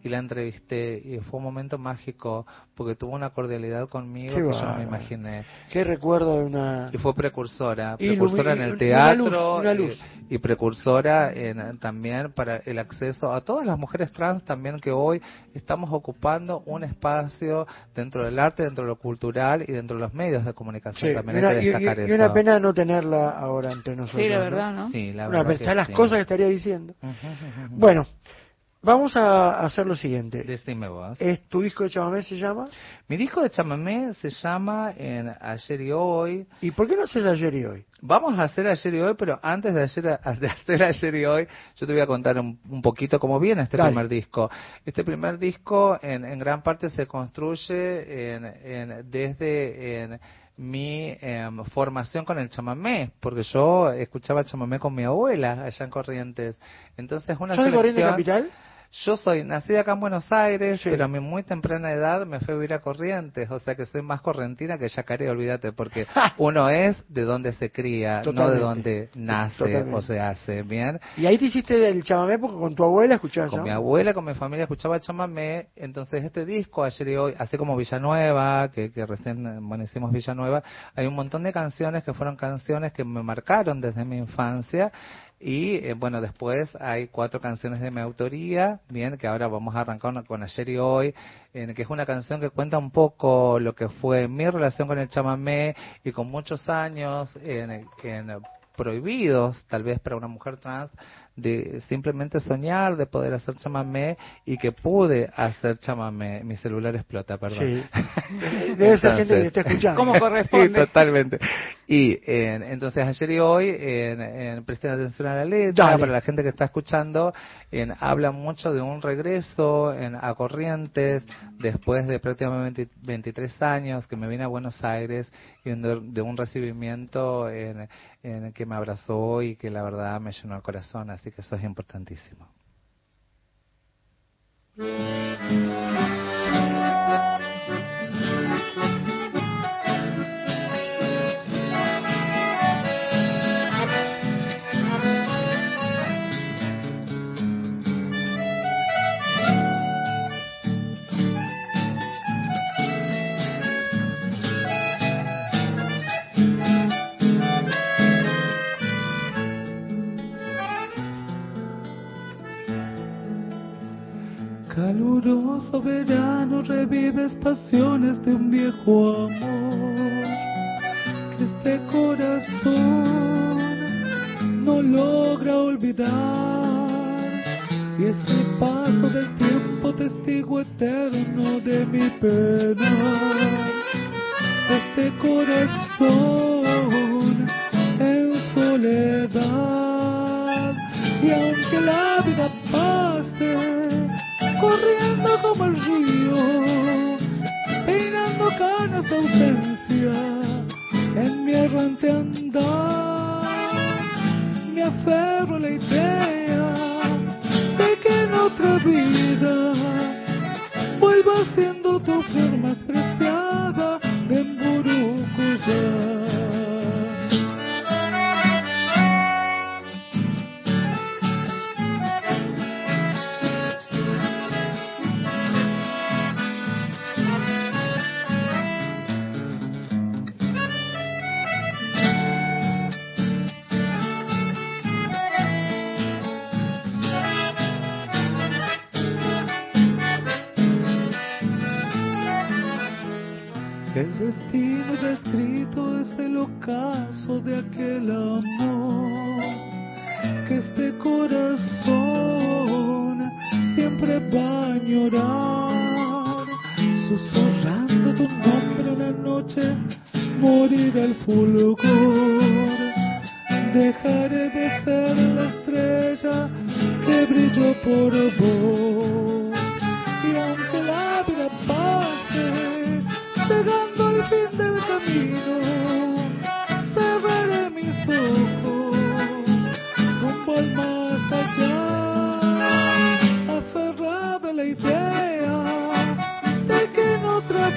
Y la entrevisté y fue un momento mágico porque tuvo una cordialidad conmigo Qué que yo no me imaginé. Qué recuerdo de una... Y fue precursora, Y precursora en y el una teatro luz, una luz. Y, y precursora en, también para el acceso a todas las mujeres trans también que hoy estamos ocupando un espacio dentro del arte, dentro de lo cultural y dentro de los medios de comunicación. Sí, también y una, hay que y- destacar y- y eso. una pena no tenerla ahora entre nosotros. Sí, la ¿no? verdad, ¿no? Sí, la Una verdad pena, que ¿sabes las sí. cosas que estaría diciendo? Bueno, vamos a hacer lo siguiente. Decime vos. ¿Es tu disco de chamamé se llama? Mi disco de chamamé se llama en Ayer y Hoy. ¿Y por qué no haces ayer y hoy? Vamos a hacer ayer y hoy, pero antes de, ayer, de hacer ayer y hoy, yo te voy a contar un, un poquito cómo viene este Dale. primer disco. Este primer disco en, en gran parte se construye en, en- desde en mi em, formación con el chamamé, porque yo escuchaba chamamé con mi abuela allá en Corrientes. Entonces una ¿Sos de Corrientes selección- Capital? Yo soy nacida acá en Buenos Aires, pero a mi muy temprana edad me fui a vivir a Corrientes, o sea que soy más correntina que yacaré, olvídate, porque <laughs> uno es de donde se cría, no de donde nace Totalmente. o se hace, ¿bien? Y ahí te hiciste el chamamé porque con tu abuela escuchabas Con mi abuela, con mi familia escuchaba chamamé, entonces este disco, ayer y hoy, así como Villanueva, que, que recién, eh, bueno, hicimos Villanueva, hay un montón de canciones que fueron canciones que me marcaron desde mi infancia, y eh, bueno, después hay cuatro canciones de mi autoría, bien, que ahora vamos a arrancar con ayer y hoy, en que es una canción que cuenta un poco lo que fue mi relación con el chamamé y con muchos años en, en prohibidos, tal vez para una mujer trans, de simplemente soñar, de poder hacer chamamé y que pude hacer chamamé. Mi celular explota, perdón. Sí. <laughs> Debe ser gente que está escuchando. Como <laughs> corresponde. Sí, totalmente. Y en- entonces ayer y hoy, en, en- presten atención a la letra, Dale. para la gente que está escuchando, en, habla mucho de un regreso en, a Corrientes después de prácticamente 23 años que me vine a Buenos Aires y de, de un recibimiento en, en que me abrazó y que la verdad me llenó el corazón, así que eso es importantísimo.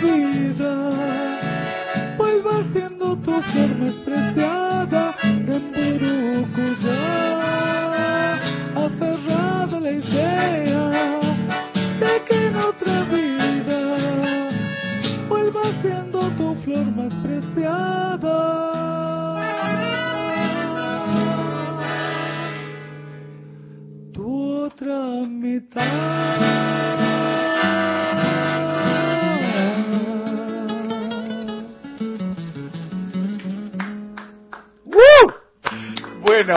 Vida. Vuelva siendo tu flor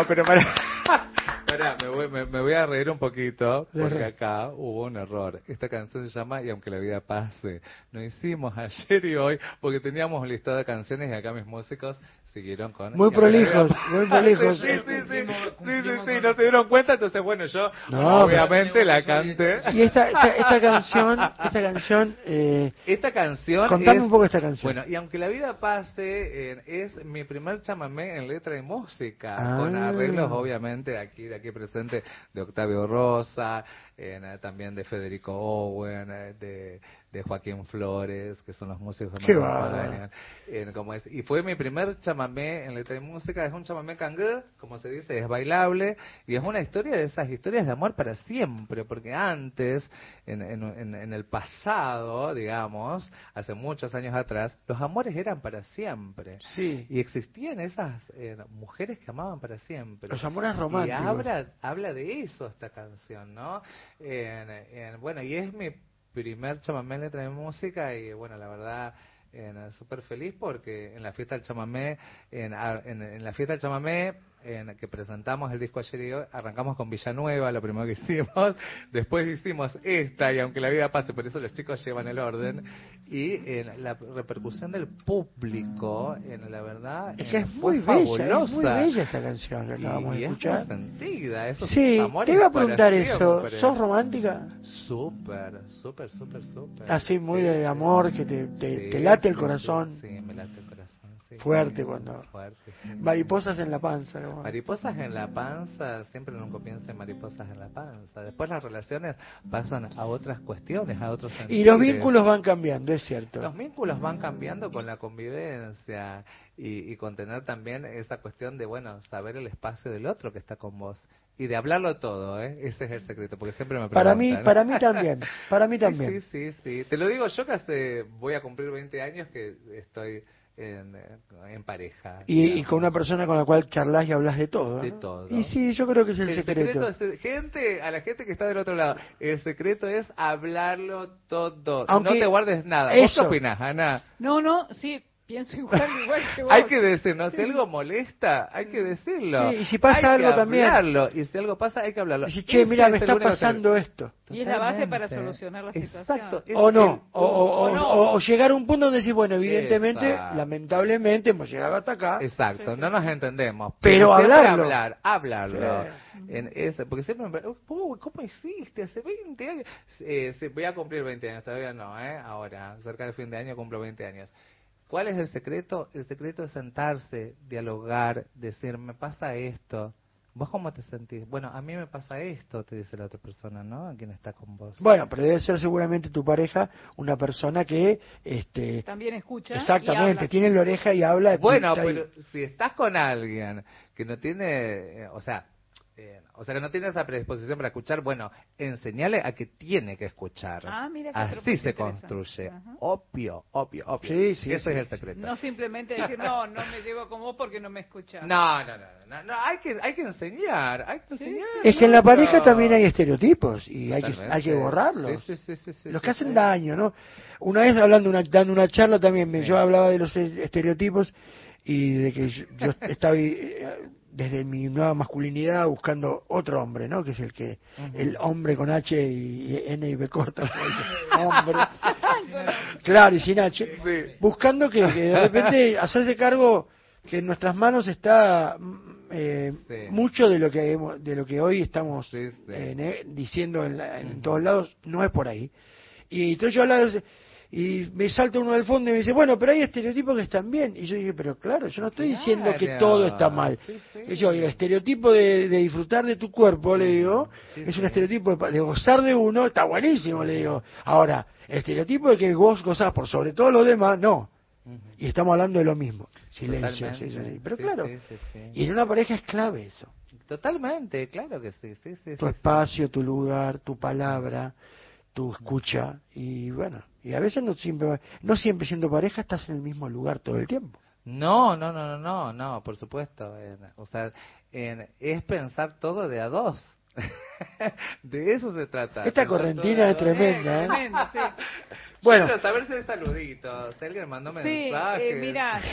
Pero para... <laughs> Pará, me voy, me, me voy a reír un poquito porque acá hubo un error. Esta canción se llama Y aunque la vida pase. Lo hicimos <laughs> ayer y hoy porque teníamos de canciones y acá mis músicos siguieron con... Muy prolijos, muy prolijos. <laughs> Sí, sí, sí, sí, no se dieron cuenta, entonces bueno, yo No, obviamente la canté. Y esta, esta, esta canción, esta canción, eh, Esta canción contame es- un poco esta canción. Bueno, y aunque la vida pase, eh, es mi primer chamamé en letra y música, Ah. con arreglos obviamente aquí de aquí presente de Octavio Rosa, en, eh, también de Federico Owen, eh, de, de Joaquín Flores, que son los músicos. En, como es, y fue mi primer chamamé en letra y música, es un chamamé cangué, como se dice, es bailable, y es una historia de esas historias de amor para siempre, porque antes, en, en, el pasado, digamos, hace muchos años atrás, los amores eran para siempre. Sí. Y existían esas eh, mujeres que amaban para siempre. Los amores románticos. Y habla, habla de eso esta canción, ¿no? En- en- bueno, y es mi primer chamamé en letra de música y bueno, la verdad en súper feliz porque en la fiesta del chamamé, en, en, en la fiesta del chamamé, en que presentamos el disco ayer y hoy, arrancamos con Villanueva, lo primero que <laughs> hicimos, después hicimos esta y aunque la vida pase, por eso los chicos llevan el orden, y en la repercusión del público, en la verdad, Es que es fue muy bella, es muy bella esta canción que acabamos de es escuchar. muy sentida, esos Sí, te iba a preguntar eso. ¿Sos romántica? Súper, súper, súper, súper. Así muy Sí, de amor, que te, te, Sí, te late el corazón. Sí, me late el corazón. Sí, Fuerte sí, cuando- Fuerte, sí. Mariposas en la panza. ¿no? Mariposas en la panza, siempre nunca piensa en mariposas en la panza. Después las relaciones pasan a otras cuestiones, a otros Y los vínculos van cambiando, es cierto. Los vínculos van cambiando con la convivencia y, y con tener también esa cuestión de, bueno, saber el espacio del otro que está con vos. Y de hablarlo todo, ¿eh? Ese es el secreto, porque siempre me Para mí, para mí también, para mí <laughs> también. Sí, sí, sí. Te lo digo yo que hace, voy a cumplir 20 años que estoy en, eh, en pareja. Y, y con una persona con la cual charlas y hablas de todo. ¿no? De todo. Y sí, yo creo que es el, El secreto. secreto es, gente, a la gente que está del otro lado, el secreto es hablarlo todo. Aunque- no te guardes nada. ¿Vos qué eso. opinás, Ana? No, no, sí, pienso <laughs> igual, igual que vos. Hay que decir, ¿no? Si algo molesta, hay que decirlo. Sí, y si pasa Hay que algo también. hablarlo. Y si algo pasa, hay que hablarlo. Dice, che, Ese mira, me está pasando esto. Y es la base para solucionar la situación. Exacto. es O no, o, o- o no. o- o llegar a un punto donde decís, bueno, evidentemente, Exacto. lamentablemente hemos llegado hasta acá. Exacto, no nos entendemos. Pero siempre hablarlo. hablar, hablarlo. Sí. En ese, porque siempre me preguntan, "Uy, ¿cómo hiciste hace 20 años? Eh, sí, voy a cumplir 20 años, todavía no, ¿eh? Ahora, cerca del fin de año cumplo 20 años. ¿Cuál es el secreto? El secreto es sentarse, dialogar, decir, me pasa esto. ¿Vos cómo te sentís? Bueno, a mí me pasa esto, te dice la otra persona, ¿no? A quien está con vos. Bueno, pero debe ser seguramente tu pareja una persona que, este, También escucha. y exactamente, habla. tiene la oreja y habla. Bueno, pero si estás con alguien que no tiene, eh, o sea, eh, o sea, que no tiene esa predisposición para escuchar, bueno, enseñale a que tiene que escuchar. Ah, mira qué Así se construye. Ajá. Obvio, obvio, obvio. Sí, sí, Ese sí, es el sí. secreto. No simplemente decir, no, no me llevo con vos porque no me escuchas. No, no, no, no, no, hay que, hay que enseñar, hay que enseñar. Es que en la pareja también hay estereotipos y hay que, hay que borrarlos. Sí, sí, sí, sí, sí, los sí, que hacen sí. daño, ¿no? Una vez hablando una, dando una charla también, me, Sí. yo hablaba de los estereotipos y de que yo, yo <laughs> estaba eh, desde mi nueva masculinidad buscando otro hombre, ¿no? Que es el que el hombre con H y, N y B corta, <laughs> hombre. claro, y sin H. Buscando que, que de repente <laughs> hacerse cargo que en nuestras manos está mm, eh, Sí. mucho de lo que hemos- de lo que hoy estamos Sí, sí. eh, diciendo en, la- en todos lados no es por ahí y entonces yo hablaba de ese- y me salta uno del fondo y me dice bueno pero hay estereotipos que están bien y yo dije pero claro yo no estoy diciendo que todo está mal Sí, sí. Y yo, el estereotipo de, de disfrutar de tu cuerpo le digo Sí, es un estereotipo de, de gozar de uno está buenísimo le digo. Ahora el estereotipo de que vos gozás por sobre todo lo demás no. Y estamos hablando de lo mismo silencio pero claro y en una pareja es clave eso. Totalmente, claro que sí, tu espacio, tu lugar, tu palabra, tu escucha y bueno, y a veces no siempre no siempre siendo pareja estás en el mismo lugar todo el tiempo. No, no, no, no, no, no, por supuesto. en- o sea, en- es pensar todo de a dos. <laughs> de eso se trata. Esta correntina es tremenda, ¿eh? Tremendo, sí. Bueno, Quiero saber si hay saluditos. Si alguien mandó Sí, mensajes. eh, mira, <laughs> <laughs>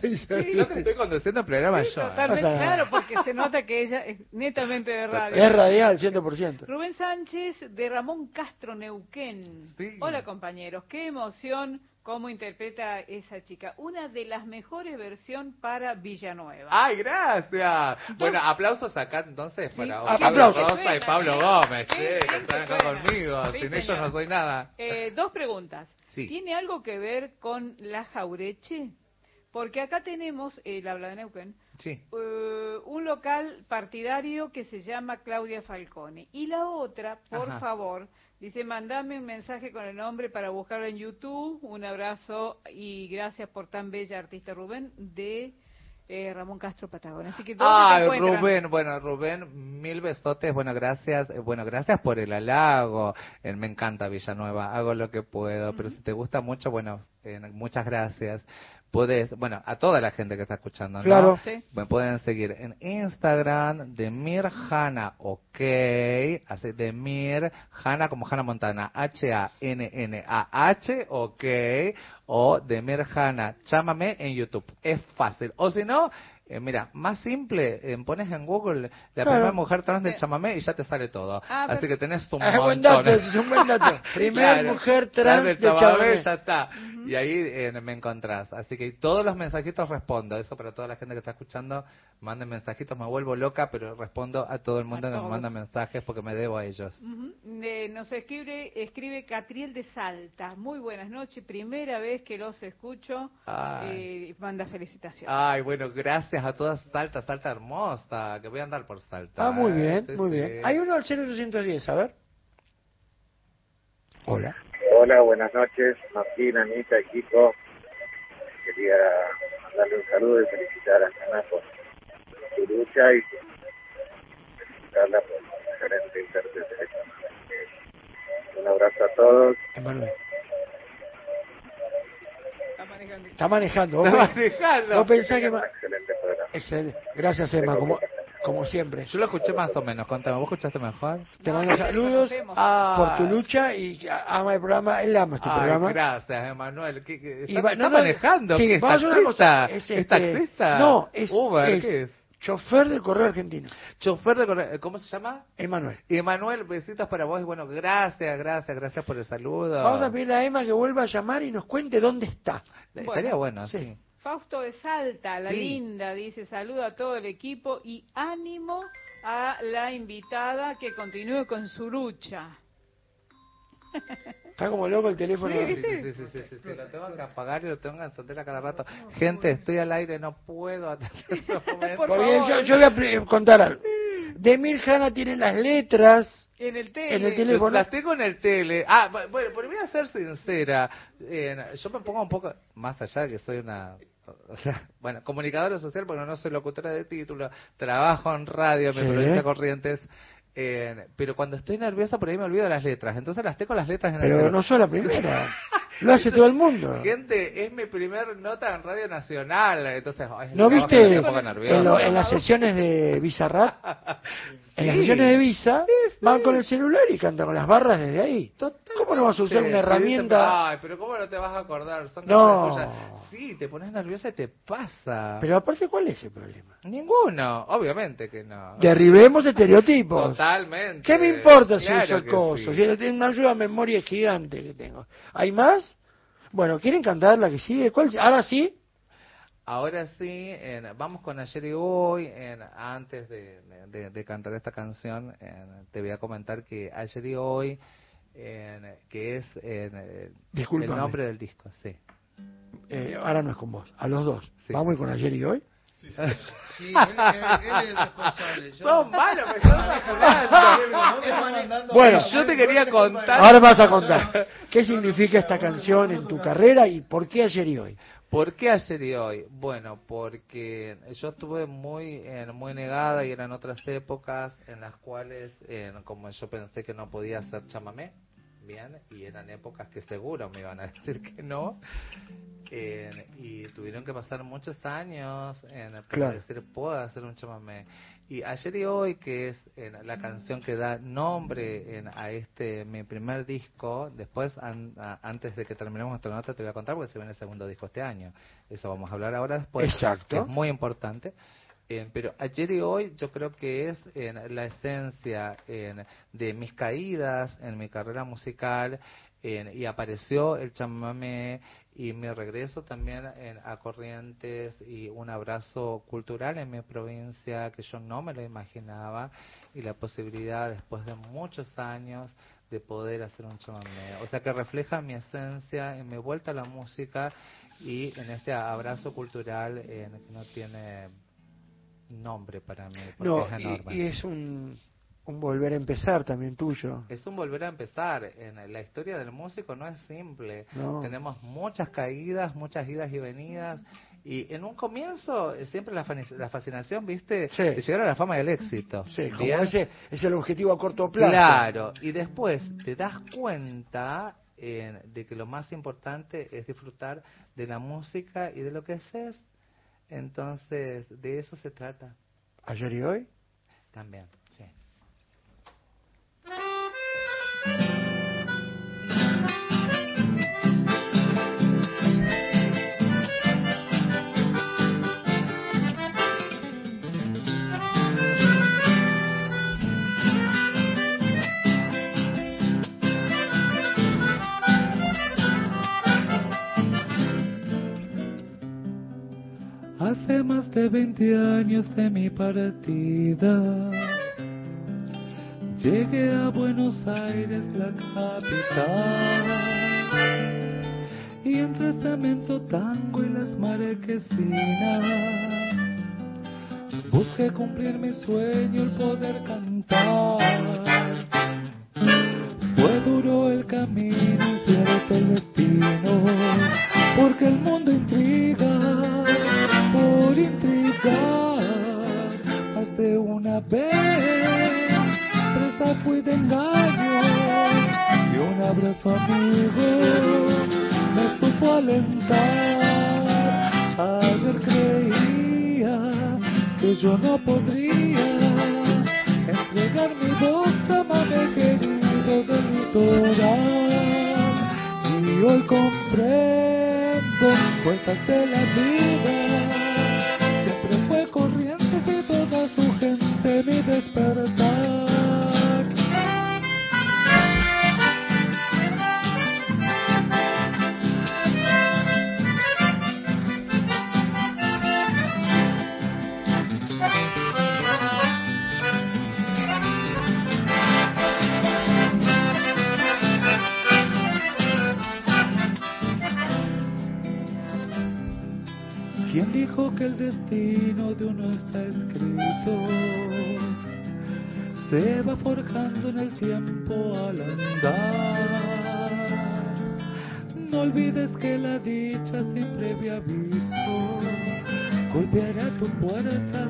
sí. Yo que estoy conduciendo el programa yo. ¿eh? Totalmente, nada. claro, porque se nota que ella es netamente de radio. es radial 100%. Rubén Sánchez de Ramón Castro Neuquén. Sí. Hola compañeros, qué emoción cómo interpreta esa chica. Una de las mejores versiones para Villanueva. ¡Ay, gracias! Bueno, aplausos acá entonces para Sí, Pablo aplausos. Rosa y Pablo Gómez, sí, sí, que están acá conmigo. Sin ellos no soy nada. Eh, dos preguntas. Sí. ¿Tiene algo que ver con la Jaureche? Porque acá tenemos, él habla de Neuquén, Sí. eh, un local partidario que se llama Claudia Falcone. Y la otra, por Ajá. favor, dice, mandame un mensaje con el nombre para buscarlo en YouTube. Un abrazo y gracias por tan bella artista Rubén de eh, Ramón Castro Patagón. Así que ¿dónde te Ay, encuentran? Rubén, bueno, Rubén, mil besotes, bueno, gracias, eh, bueno, gracias por el halago, Eh, me encanta Villanueva, hago lo que puedo, pero si te gusta mucho, bueno, eh, muchas gracias. Puedes, bueno, a toda la gente que está escuchando, ¿no? Claro. Sí. Me pueden seguir en Instagram, Demir Hanna, ok, así, Demir Hanna como Hanna Montana, H-A-N-N-A-H, ok, o Demir Hanna, chámame en YouTube, es fácil, o si no, eh, mira, más simple, eh, pones en Google la Claro. primera mujer trans del Sí. chamamé y ya te sale todo. Ah, Así que tenés un <laughs> Es buen montón. dato, es un buen dato. <laughs> Primer Claro. mujer trans del de chamamé, chamamé. ya está. Y ahí eh, me encontrás. Así que todos los mensajitos respondo. Eso para toda la gente que está escuchando, manden mensajitos. Me vuelvo loca, pero respondo a todo el mundo que me manda mensajes porque me debo a ellos. Eh, nos escribe, escribe Catriel de Salta. Muy buenas noches, primera vez que los escucho. Ay. Eh, manda felicitaciones. Ay, bueno, gracias a todas Salta, Salta hermosa, que voy a andar por Salta. Ah, muy bien, Sí, muy sí. bien. Hay uno al 0810, a ver. Hola. Hola, buenas noches, Martín, Anita, equipo. Quería darle un saludo y felicitar a Ana por su lucha y felicitarla por su excelente chamamé. Un abrazo a todos. Emanuel. Está manejando. Está manejando. ¿Vos, Está manejando. vos pensás que... Ma- excelente. Gracias, Emma, como, como siempre. Yo lo escuché más o menos. Contame, ¿vos escuchaste mejor? Te mando saludos Ah. por tu lucha y ama el programa. Él ama este Ay, programa. gracias, Emanuel. ¿Qué, qué- Y está, va- está no, no, manejando? sí, ¿Qué es? ¿Taxista? es ¿Es este- taxista? No, es, Uber, es ¿qué es? chofer del correo argentino. Chofer de correo- ¿Cómo se llama? Emanuel. Emanuel, besitos para vos y bueno, gracias, gracias, gracias por el saludo. Vamos a pedirle a Emma que vuelva a llamar y nos cuente dónde está. Estaría bueno, Sí. sí. Fausto de Salta, la Sí. linda, dice saluda a todo el equipo y ánimo a la invitada que continúe con su lucha. <laughs> Está como loco el teléfono. Sí, sí, sí, sí, sí, sí, sí, lo tengo que apagar y lo tengo que encender a cada rato. Gente, estoy al aire, no puedo atender <laughs> esos momentos. Por Porque yo, yo voy a contar algo. Demir Hanna tiene las letras En el tele. en el. Las tengo en el tele. Ah, bu- bueno, pero voy a ser sincera. Eh, yo me pongo un poco, más allá de que soy una, o sea, <laughs> bueno, comunicadora social, porque no soy locutora de título, trabajo en radio, me Sí. provincia Corrientes. Eh, pero cuando estoy nerviosa por ahí me olvido las letras, entonces las tengo las letras en el Pero no soy la primera. <laughs> Lo hace todo el mundo. Gente, es mi primer nota en Radio Nacional, entonces... ay, ¿No viste en, lo- en las sesiones de Bizarrap? <laughs> En las sesiones de Visa van con el celular y cantan con las barras desde ahí. ¿Cómo no vas a usar Sí, una herramienta? Ay, pero ¿cómo no te vas a acordar? Son No. Sí, te pones nerviosa y te pasa. Pero aparte, ¿cuál es el problema? Ninguno, obviamente que no. Derribemos estereotipos. Totalmente. ¿Qué me importa si Claro uso el que coso? sí. Si tengo una ayuda a memoria gigante que tengo. ¿Hay más? Bueno, ¿quieren cantar la que sigue? ¿Cuál? Ahora sí. Ahora sí, en- vamos con ayer y hoy. en- antes de, de- de cantar esta canción, en, te voy a comentar que ayer y hoy, en, que es en, eh, Discúlpame. el nombre del disco, sí. Eh, ahora no es con vos, a los dos. Sí. Vamos con ayer y hoy. Sí, él, él- él es el responsable. Yo- Son malos, <laughs> me estás apurando. Bueno, yo te quería contar. Ahora vas a contar qué significa esta canción en tu carrera y por qué ayer y hoy. ¿Por qué ayer y hoy? Bueno, porque yo estuve muy eh, muy negada y eran otras épocas en las cuales, eh, como yo pensé que no podía hacer chamamé, bien, y eran épocas que seguro me iban a <laughs> decir que no, eh, y tuvieron que pasar muchos años en para Claro. decir puedo hacer un chamamé. Y ayer y hoy, que es eh, la canción que da nombre en- a este mi primer disco, después an- a- antes de que terminemos esta nota te voy a contar porque se viene el segundo disco este año. Eso vamos a hablar ahora después. Exacto. que es muy importante. Eh, pero ayer y hoy yo creo que es en la esencia en, de mis caídas en mi carrera musical en- y apareció el chamamé y mi regreso también en, a Corrientes y un abrazo cultural en mi provincia que yo no me lo imaginaba y la posibilidad después de muchos años de poder hacer un chamamé. O sea que refleja mi esencia en mi vuelta a la música y en este abrazo cultural en, que no tiene nombre para mí porque No, es enorme. y, y es un, un volver a empezar también tuyo. Es un volver a empezar. En la historia del músico no es simple. No. Tenemos muchas caídas, muchas idas y venidas. Y en un comienzo, eh, siempre la, fascinación, ¿viste? Sí. De llegar a la fama y el éxito. Sí, como Bien. ese es el objetivo a corto plazo. Claro. Y después te das cuenta eh, de que lo más importante es disfrutar de la música y de lo que haces. Entonces, de eso se trata Ayer y hoy. también. Hace más de 20 años de mi partida, llegué a Buenos Aires, la capital, y entre cemento, tango y las marquesinas, busqué cumplir mi sueño, el poder cantar. Fue duro el camino, incierto el destino, porque el mundo intriga, por intrigar, más de una vez, fui de engaño, y un abrazo amigo me supo alentar. Ayer creía que yo no podría entregar mi voz, llámame querido del litoral. Y hoy comprendo cosas de la vida. Dijo que el destino de uno está escrito? Se va forjando en el tiempo al andar. No olvides que la dicha sin previo aviso golpeará tu puerta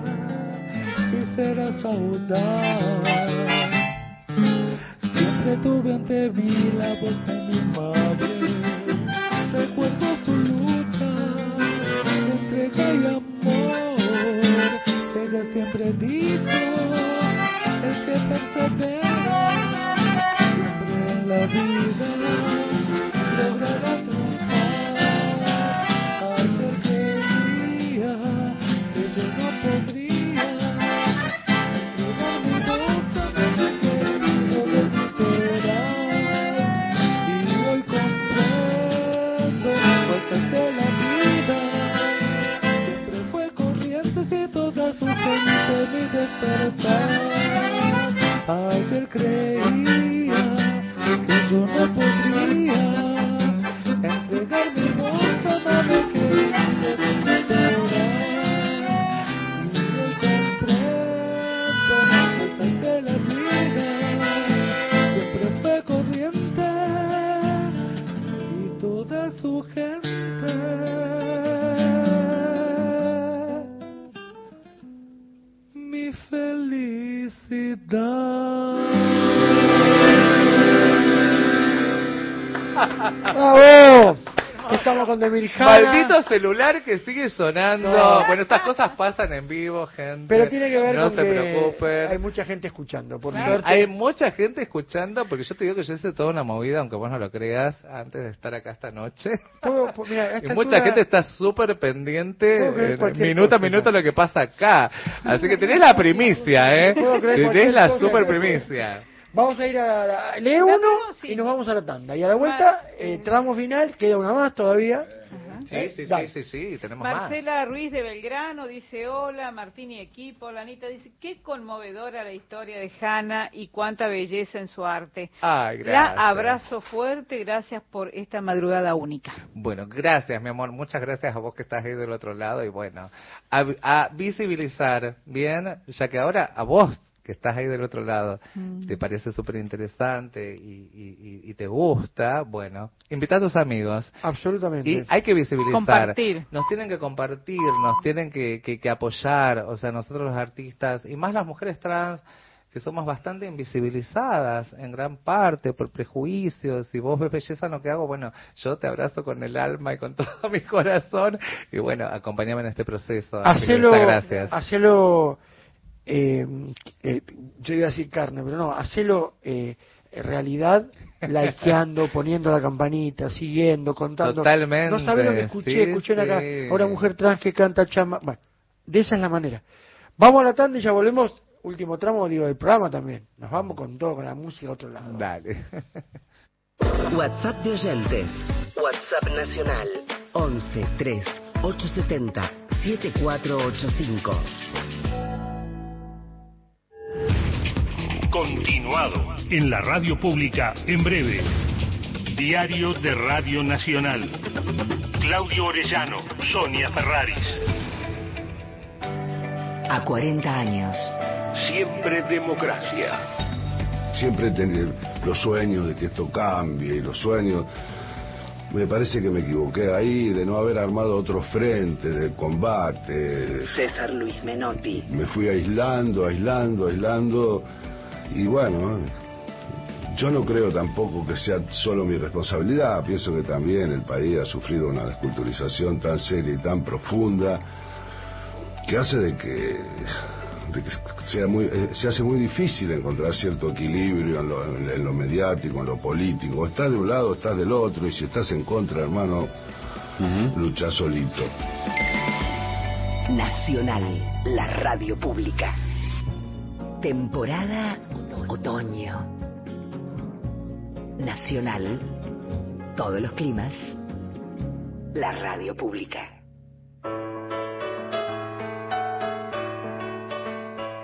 y serás audaz. Estamos con Demirjana. Maldito celular que sigue sonando. No. Bueno, estas cosas pasan en vivo, gente. Pero tiene que ver no con se que preocupen. hay mucha gente escuchando. Por Sí, suerte. Hay mucha gente escuchando, porque yo te digo que yo hice toda una movida, aunque vos no lo creas, antes de estar acá esta noche. Puedo- pu- mira, a <laughs> Y mucha altura- gente está súper pendiente, en cualquier minuto a minuto, lo que pasa acá. Así que tenés la primicia, ¿eh? Tenés la super primicia. Vamos a ir a la... Lee uno y nos vamos a la tanda. Y a la vuelta, eh, tramo final, queda una más todavía. Sí, sí, sí, sí, sí, tenemos más. Marcela Ruiz de Belgrano dice hola, Martín y equipo. Lanita dice qué conmovedora la historia de Hanna y cuánta belleza en su arte. La gracias. abrazo fuerte, gracias por esta madrugada única. Bueno, gracias, mi amor. Muchas gracias a vos que estás ahí del otro lado. Y bueno, a, a visibilizar, bien, ya que ahora a vos que estás ahí del otro lado Mm. te parece súper interesante y, y- y- y te gusta, bueno, invita a tus amigos. Absolutamente. Y hay que visibilizar. Compartir. Nos tienen que compartir, nos tienen que, que- que apoyar, o sea, nosotros los artistas, y más las mujeres trans, que somos bastante invisibilizadas en gran parte por prejuicios. Si vos ves belleza en lo que hago, bueno, yo te abrazo con el alma y con <laughs> todo mi corazón. Y bueno, acompáñame en este proceso. Hacelo, muchas gracias. hacelo eh, eh, yo iba a decir carne, pero no, hacelo eh, realidad, likeando, <laughs> poniendo la campanita, siguiendo, contando. Totalmente, No sabes lo que escuché, sí, escuché en acá, sí. ahora mujer trans que canta chama. Bueno, de esa es la manera. Vamos a la tanda y ya volvemos. Último tramo, digo, del programa también. Nos vamos con todo, con la música a otro lado. Dale. <laughs> WhatsApp de oyentes. WhatsApp nacional. 11 3 870 7485. Continuado en la radio pública en breve. Diario de Radio Nacional. Claudio Orellano, Sonia Ferraris. A 40 años. Siempre democracia. Siempre tener los sueños de que esto cambie y los sueños. Me parece que me equivoqué ahí de no haber armado otro frente de combate. César Luis Menotti. Me fui aislando, aislando, aislando. Y bueno, yo no creo tampoco que sea solo mi responsabilidad. Pienso que también el país ha sufrido una desculturización tan seria y tan profunda que hace de que, de que sea muy, eh, se hace muy difícil encontrar cierto equilibrio en lo, en- en lo mediático, en lo político. O estás de un lado, estás del otro, y si estás en contra, hermano, lucha solito. Nacional, la radio pública. Temporada otoño. Nacional, todos los climas. La radio pública.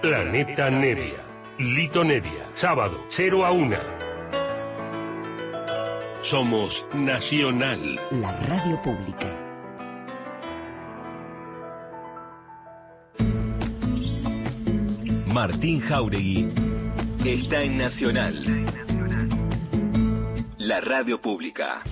Planeta Nevia. Lito Nevia. Sábado, 0 a 1. Somos Nacional. La radio pública. Martín Jauregui está en Nacional. La radio pública.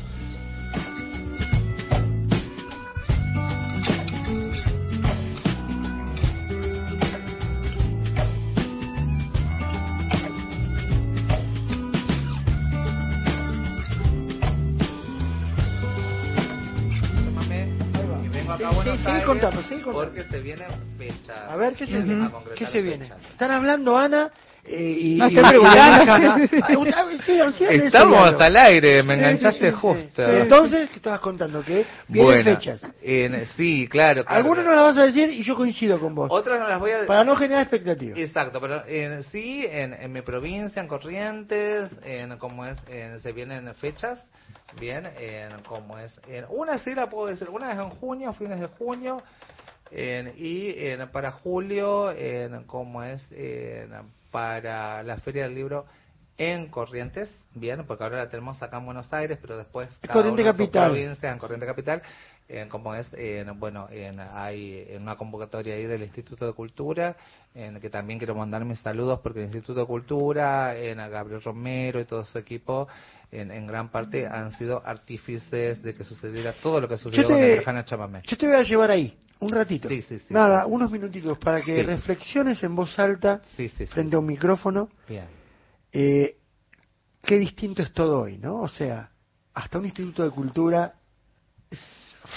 Contando. Porque se vienen fechas. A ver, ¿qué se viene? ¿Qué se viene? Están hablando Ana y, No, y- estoy preguntando. Ah, Estamos al aire, me enganchaste sí, sí, sí. justo. Entonces, ¿qué estabas contando? Que vienen Bueno, fechas. en- sí, claro. claro. Algunas no las vas a decir y yo coincido con vos. Otras no las voy a Para no generar expectativas. Exacto, pero en, sí, en, en mi provincia, en Corrientes, en como es, en- se vienen fechas, bien, en como es, en, una sí la puedo decir, una es en junio, fines de junio, y en, para julio, en, como es, en, para la Feria del Libro en Corrientes, bien, porque ahora la tenemos acá en Buenos Aires, pero después cada Corriente una Capital. provincias, en Corriente Capital, en como es, en, bueno, en, hay en una convocatoria ahí del Instituto de Cultura, en que también quiero mandar mis saludos porque el Instituto de Cultura, en a Gabriel Romero y todo su equipo, en, en gran parte han sido artífices de que sucediera todo lo que sucedió Yo con te- Emerjana Chamamé. Yo te voy a llevar ahí, un ratito. Sí, sí, sí. Nada, unos minutitos para que reflexiones en voz alta frente a un micrófono. Bien. Eh, qué distinto es todo hoy, ¿no? O sea, hasta un instituto de cultura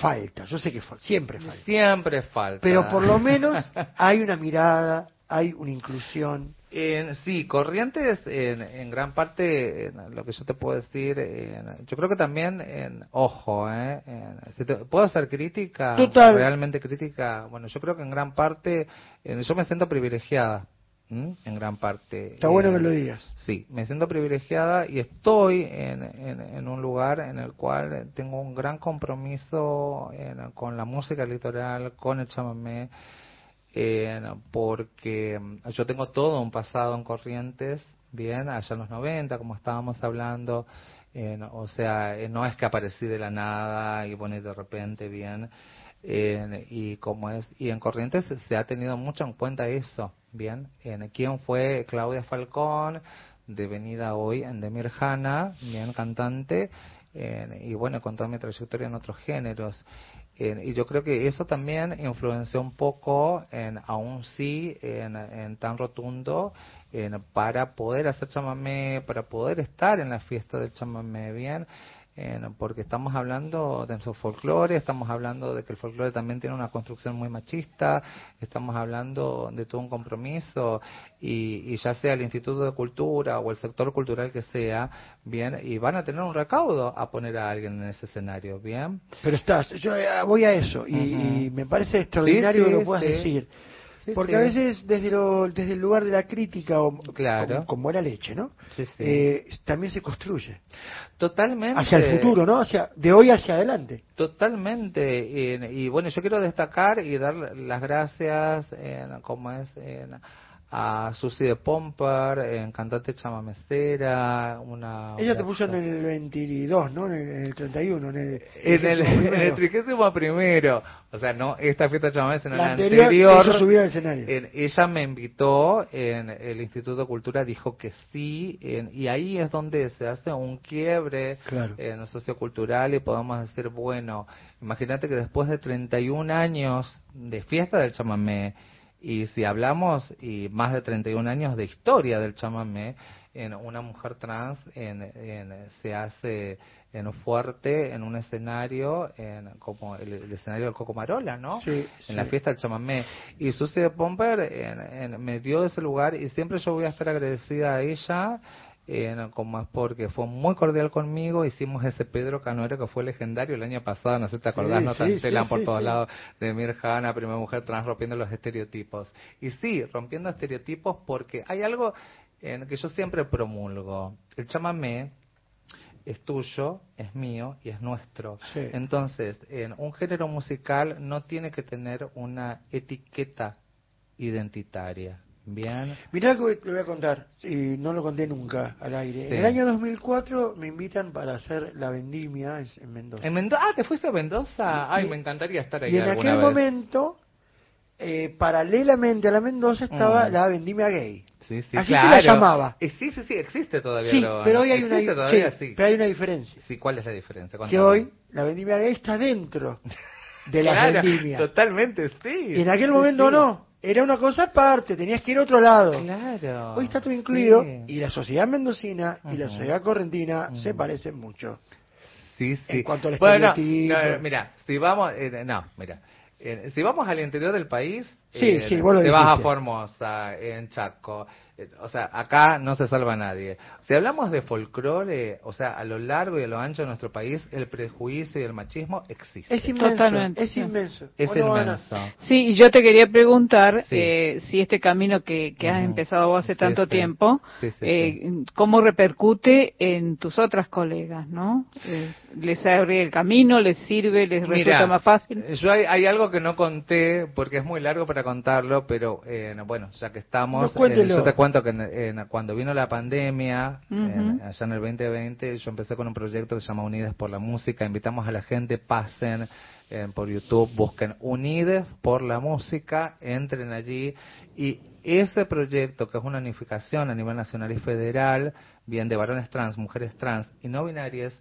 falta, yo sé que fa- siempre falta. Siempre falta. Pero por lo menos <laughs> hay una mirada, hay una inclusión. En- sí, Corrientes, en, en gran parte, en lo que yo te puedo decir, en- yo creo que también, en, ojo, ¿eh? en- si te- ¿puedo hacer crítica? Total. Realmente crítica. Bueno, yo creo que en gran parte, en- yo me siento privilegiada, en gran parte. Está bueno En- que lo digas. Sí, me siento privilegiada y estoy en, en, en un lugar en el cual tengo un gran compromiso en- con la música litoral, con el chamamé, en- porque mm, yo tengo todo un pasado en Corrientes, bien, allá en los 90, como estábamos hablando, en- o sea, eh, no es que aparecí de la nada y bueno, y de repente, bien, en- y como es, y en Corrientes se ha tenido mucho en cuenta eso, bien, en quién fue Claudia Falcón, devenida hoy en Demir Hanna, bien cantante, en- y bueno, con toda mi trayectoria en otros géneros. En- y yo creo que eso también influenció un poco, en, aún sí, en, en tan rotundo, en, para poder hacer chamamé, para poder estar en la fiesta del chamamé, bien, en- porque estamos hablando de nuestro folclore, estamos hablando de que el folclore también tiene una construcción muy machista, estamos hablando de todo un compromiso y, y ya sea el Instituto de Cultura o el sector cultural que sea, bien, y van a tener un recaudo a poner a alguien en ese escenario, bien. Pero estás, yo eh, voy a eso y, me parece extraordinario Sí, que sí, lo puedas sí. decir. Sí, Porque sí. a veces desde, lo, desde el lugar de la crítica o Claro. con, con buena leche, ¿no? Sí. Eh, también se construye. Totalmente. Hacia el futuro, ¿no? Hacia, de hoy hacia adelante. Totalmente. Y, y bueno, yo quiero destacar y dar las gracias, en, como es, en, a Susi de Pomper, en cantante chamamecera, una... Ella te puso en el 22, ¿no? En el, en el 31, en el... En el, en el trigésimo primero, o sea, no esta fiesta chamamé, sino La la, anterior, anterior. subir al escenario. en- ella me invitó, en el Instituto de Cultura dijo que sí, en- y ahí es donde se hace un quiebre Claro. en lo sociocultural y podemos decir, bueno, imagínate que después de 31 años de fiesta del chamamé, y si hablamos y más de 31 años de historia del chamamé, en una mujer trans en, en- se hace en fuerte en un escenario en, como el, el escenario del Coco Marola, ¿no? Sí, en sí. la fiesta del chamamé. Y Susie de Pomper en- en- me dio ese lugar y siempre yo voy a estar agradecida a ella. En- como es porque fue muy cordial conmigo, hicimos ese Pedro Canoero que fue legendario el año pasado, no sé si te acordás, Sí, notas sí, sí, por todos lados, de Mirjana, primera mujer trans rompiendo los estereotipos. Y sí, rompiendo estereotipos porque hay algo en que yo siempre promulgo. El chamamé es tuyo, es mío y es nuestro. Entonces, en un género musical no tiene que tener una etiqueta identitaria. Bien. Mirá lo que te voy a contar, y no lo conté nunca al aire. Sí. En el año 2004 me invitan para hacer la vendimia en- en Mendoza. En Mendoza, ah, ¿te fuiste a Mendoza? Ay, Y- me encantaría estar ahí Y en aquel vez. momento, eh, paralelamente a la Mendoza, estaba Mm. la vendimia gay. Sí, sí, Así claro. se la llamaba. Eh, sí, sí, sí, existe todavía. Sí, lo- pero hoy hay una, todavía, sí, sí. pero hay una diferencia. Sí, ¿cuál es la diferencia? Que hoy la vendimia gay está dentro de la <laughs> Claro, vendimia. Totalmente, sí. Y en aquel momento no. Era una cosa aparte, tenías que ir a otro lado. Claro. Hoy está todo incluido Sí. y la sociedad mendocina y la sociedad correntina se parecen mucho. Sí, sí. En cuanto al bueno, no, no, mira, si vamos, eh, no, mira, eh, si vamos al interior del país, Sí, eh, sí, vos lo te vas a. Formosa, en Chaco, eh, o sea, acá no se salva nadie. Si hablamos de folclore, o sea, a lo largo y a lo ancho de nuestro país, el prejuicio y el machismo existe. Es inmenso. Totalmente, Es sí. inmenso. Es Bueno, Ana, inmenso. Sí, y yo te quería preguntar Sí. eh, si este camino que, que has empezado vos hace Sí, tanto sí. tiempo, Sí, sí, eh, cómo repercute en tus otras colegas, ¿no? Eh, ¿Les abre el camino, les sirve, les resulta Mira, más fácil? Yo hay, hay algo que no conté porque es muy largo para contarlo, pero eh, no, bueno, ya que estamos, No, cuéntelo. eh, yo te cuento que en- en- cuando vino la pandemia, en- allá en el 2020, yo empecé con un proyecto que se llama Unides por la Música. Invitamos a la gente, pasen eh, por YouTube, busquen Unides por la Música, entren allí. Y ese proyecto, que es una unificación a nivel nacional y federal, bien de varones trans, mujeres trans y no binarias,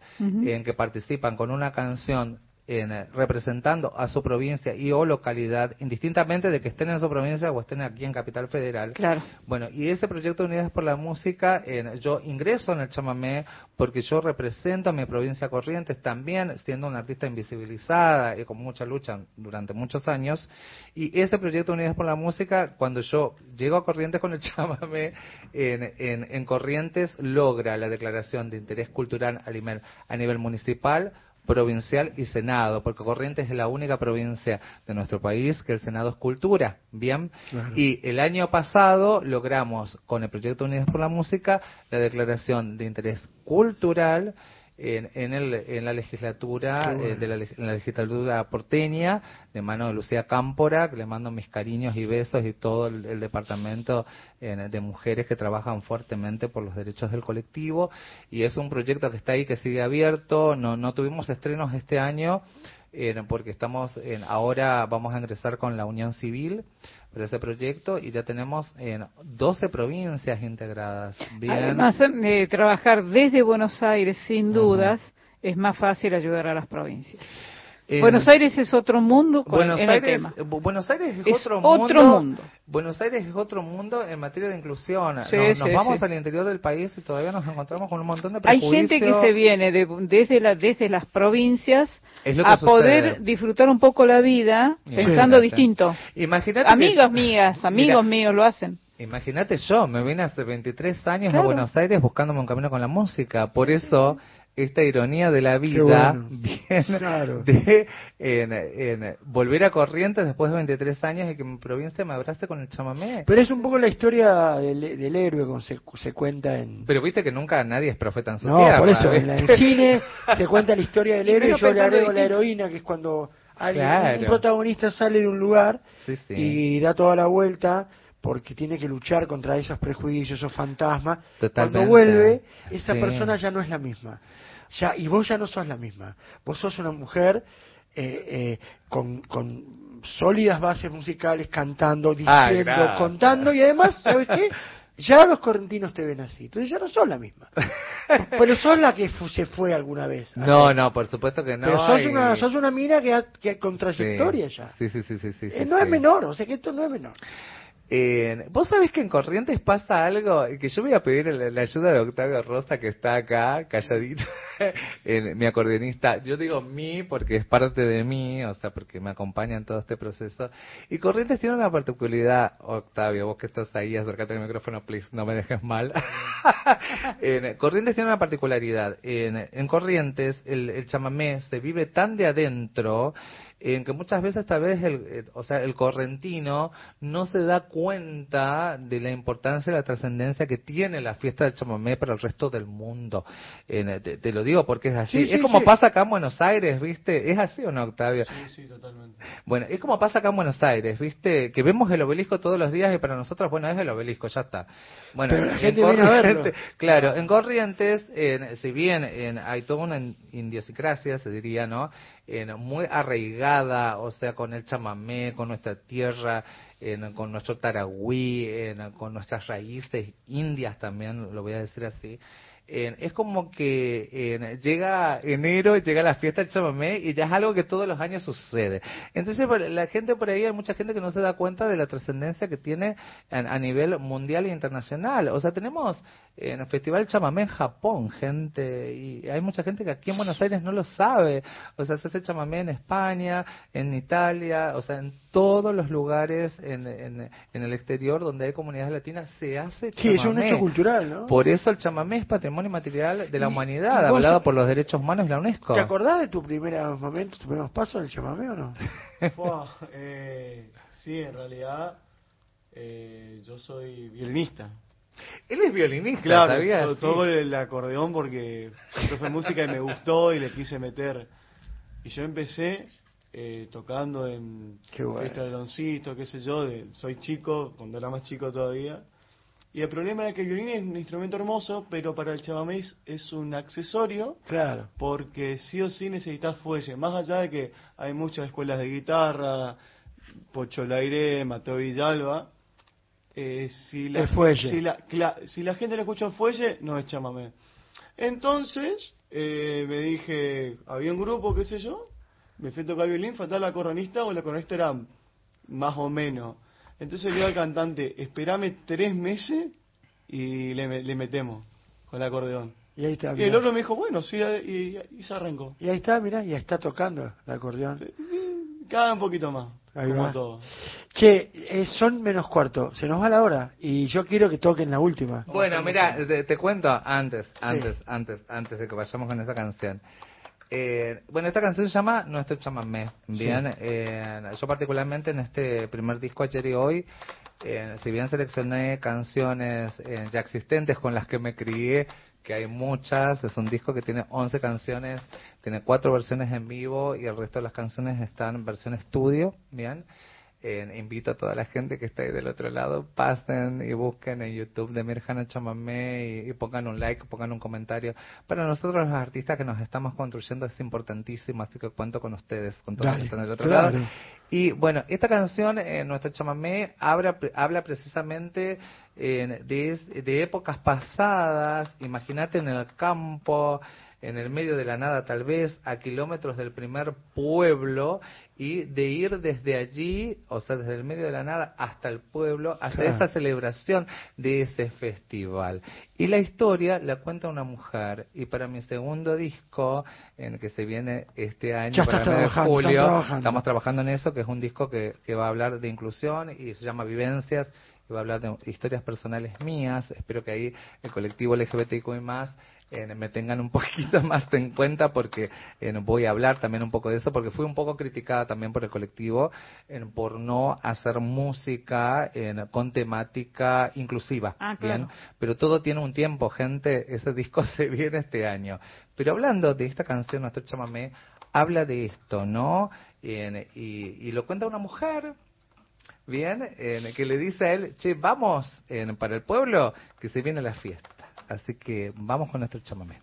en que participan con una canción en, eh, representando a su provincia y o localidad, indistintamente de que estén en su provincia o estén aquí en Capital Federal. Claro. Bueno, y ese proyecto Unidas por la Música, en- yo ingreso en el chamamé porque yo represento a mi provincia Corrientes también, siendo una artista invisibilizada y con mucha lucha durante muchos años. Y ese proyecto Unidas por la Música, cuando yo llego a Corrientes con el <laughs> chamamé, en, en, en Corrientes logra la declaración de interés cultural a nivel, a nivel municipal, provincial y Senado, porque Corrientes es la única provincia de nuestro país que el Senado es cultura, ¿bien? Claro. Y el año pasado logramos, con el proyecto Unidas por la Música, la declaración de interés cultural en, en, el, en la legislatura, bueno. eh, de la, leg- en la legislatura porteña, de mano de Lucía Cámpora, que le mando mis cariños y besos y todo el, el departamento eh, de mujeres que trabajan fuertemente por los derechos del colectivo. Y es un proyecto que está ahí, que sigue abierto. No, no tuvimos estrenos este año, eh, porque estamos en, ahora vamos a ingresar con la Unión Civil por ese proyecto y ya tenemos en 12 provincias integradas. Bien. Además, eh, trabajar desde Buenos Aires, sin dudas, es más fácil ayudar a las provincias. En- Buenos Aires es otro mundo con Buenos en Aires, tema. Buenos Aires es, Es otro, otro mundo, mundo. Buenos Aires es otro mundo en materia de inclusión. Sí, nos sí, nos vamos sí. al interior del país y todavía nos encontramos con un montón de Hay prejuicios. gente que se viene de- desde, la, desde las provincias a sucede. poder disfrutar un poco la vida pensando distinto. Imagínate Amigas mías, amigos Mira, míos lo hacen. Imagínate yo, me vine hace 23 años Claro. a Buenos Aires buscándome un camino con la música. Por eso, esta ironía de la vida bueno. <laughs> Claro. de en, en volver a Corrientes después de 23 años y que mi provincia me abrace con el chamamé. Pero es un poco la historia del, del héroe como se, se cuenta en... Pero viste que nunca nadie es profeta en su No, tierra. por eso, en, ¿viste? cine se cuenta la historia del <laughs> héroe y yo le agrego la heroína, que es cuando alguien, Claro. un protagonista sale de un lugar Sí, sí. y da toda la vuelta porque tiene que luchar contra esos prejuicios, esos fantasmas. Totalmente. Cuando vuelve, esa Sí. persona ya no es la misma. Ya, y vos ya no sos la misma. Vos sos una mujer eh, eh, con, con sólidas bases musicales, cantando, Ah, diciendo, contando, y además, ¿sabes qué? <laughs> Ya los correntinos te ven así. Entonces ya no sos la misma. <laughs> Pero sos la que fu- se fue alguna vez. No, no, por supuesto que no. Pero sos y- una, sos una mina que, ha- que con trayectoria Sí. ya. Sí, sí, sí, sí, sí, Eh, no es menor, o sea que esto no es menor. Eh, Vos sabés que en Corrientes pasa algo que yo voy a pedir la, ayuda de Octavio Rosa que está acá, calladito, <laughs> en, mi acordeonista. Yo digo mí porque es parte de mí, o sea, porque me acompaña en todo este proceso. Y Corrientes tiene una particularidad, Octavio, vos que estás ahí, acércate al micrófono, please, no me dejes mal. <laughs> En Corrientes tiene una particularidad. En, en Corrientes el, el chamamé se vive tan de adentro en que muchas veces tal vez el, eh, o sea, el correntino no se da cuenta de la importancia y la trascendencia que tiene la fiesta del chamamé para el resto del mundo. En, te, te lo digo porque es así. Sí, es sí, como sí. pasa acá en Buenos Aires, ¿viste? ¿Es así o no, Octavio? Sí, sí, totalmente. Bueno, es como pasa acá en Buenos Aires, ¿viste? Que vemos el obelisco todos los días y para nosotros, bueno, es el obelisco, ya está. Bueno, Pero la en gente viene a verlo. Corrientes- <laughs> Claro, en Corrientes, en- si bien en, hay toda una in- idiosincrasia, se diría, ¿no? En, muy arraigada, o sea, con el chamamé, con nuestra tierra, en- con nuestro taragüí, en- con nuestras raíces indias también, lo voy a decir así. Es como que llega enero, llega la fiesta del chamamé y ya es algo que todos los años sucede. Entonces, la gente por ahí, hay mucha gente que no se da cuenta de la trascendencia que tiene a, a nivel mundial e internacional. O sea, tenemos en el Festival Chamamé en Japón, gente, y hay mucha gente que aquí en Buenos Aires no lo sabe. O sea, se hace chamamé en España, en Italia, o sea, en todos los lugares en, en, en el exterior donde hay comunidades latinas se hace Sí, es un chamamé. hecho cultural, ¿no? Por eso el chamamé es patrimonio material de la Y- humanidad, y avalado por los derechos humanos y la UNESCO. ¿Te acordás de tu primeros momentos, tus primeros pasos del chamamé o no? <laughs> Fua, eh, sí, en realidad eh, yo soy violinista. Él es violinista, Claro, ¿sabías? toco el acordeón porque fue música y me gustó y le quise meter. Y yo empecé eh, tocando en Qué bueno. fiesta de Loncito, qué sé yo, de, soy chico, cuando era más chico todavía. Y el problema era que el violín es un instrumento hermoso, pero para el chamamé es- es un accesorio Claro. porque sí o sí necesitas fuelle. Más allá de que hay muchas escuelas de guitarra, Pocho Laire, Mateo Villalba, eh, si, la. Si, la, si la gente le escucha un fuelle, no es chamamé. Entonces, eh, me dije, había un grupo, qué sé yo, me fui a tocar violín, faltaba la coronista o la coronista era más o menos. Entonces le digo al cantante, espérame tres meses y le, le metemos con el acordeón. Y ahí está, Y mirá. el otro me dijo, bueno, sí, y, y se arrancó. Y ahí está, mira, y está tocando el acordeón. Cada un poquito más, Ahí como va. todo. Che, eh, son menos cuarto, se nos va la hora y yo quiero que toquen la última. Bueno, mira, te, te cuento antes, antes, antes, antes de que vayamos con esta canción. Eh, bueno, esta canción se llama Nuestro Chamamé. Bien, Eh, yo particularmente en este primer disco ayer y hoy, eh, si bien seleccioné canciones eh, ya existentes con las que me crié, que hay muchas, es un disco que tiene 11 canciones, tiene cuatro versiones en vivo y el resto de las canciones están en versión estudio, bien. Eh, invito a toda la gente que está ahí del otro lado, pasen y busquen en YouTube de Mirjana Chamamé y, y pongan un like, pongan un comentario. Para nosotros los artistas que nos estamos construyendo es importantísimo, así que cuento con ustedes, con todos los que están del otro claro. lado. Y bueno, esta canción, eh, nuestro chamamé, habla, habla precisamente eh, de, de épocas pasadas, imagínate en el campo, en el medio de la nada tal vez, a kilómetros del primer pueblo, y de ir desde allí, o sea, desde el medio de la nada hasta el pueblo, hasta Claro. esa celebración de ese festival. Y la historia la cuenta una mujer, y para mi segundo disco, en el que se viene este año, para el mes de julio, trabajando. estamos trabajando en eso, que es un disco que, que va a hablar de inclusión y se llama Vivencias, y va a hablar de historias personales mías. Espero que ahí el colectivo LGBTIQ más eh, me tengan un <laughs> poquito más en cuenta porque eh, voy a hablar también un poco de eso, porque fui un poco criticada también por el colectivo eh, por no hacer música con temática inclusiva. Ah, claro. Bien, pero todo tiene un tiempo, gente. <laughs> Ese disco se viene este año. Pero hablando de esta canción, nuestro chamamé habla de esto, ¿no? Y, y lo cuenta una mujer, bien, en, que le dice a él, che, vamos para el pueblo, que se viene la fiesta. Así que vamos con nuestro chamamé.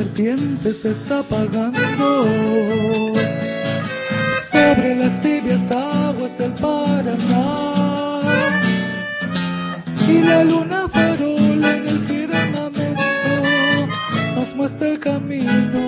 Ardiente se está apagando. Sobre las tibias aguas del Paraná. Y la luna farola en el firmamento nos muestra el camino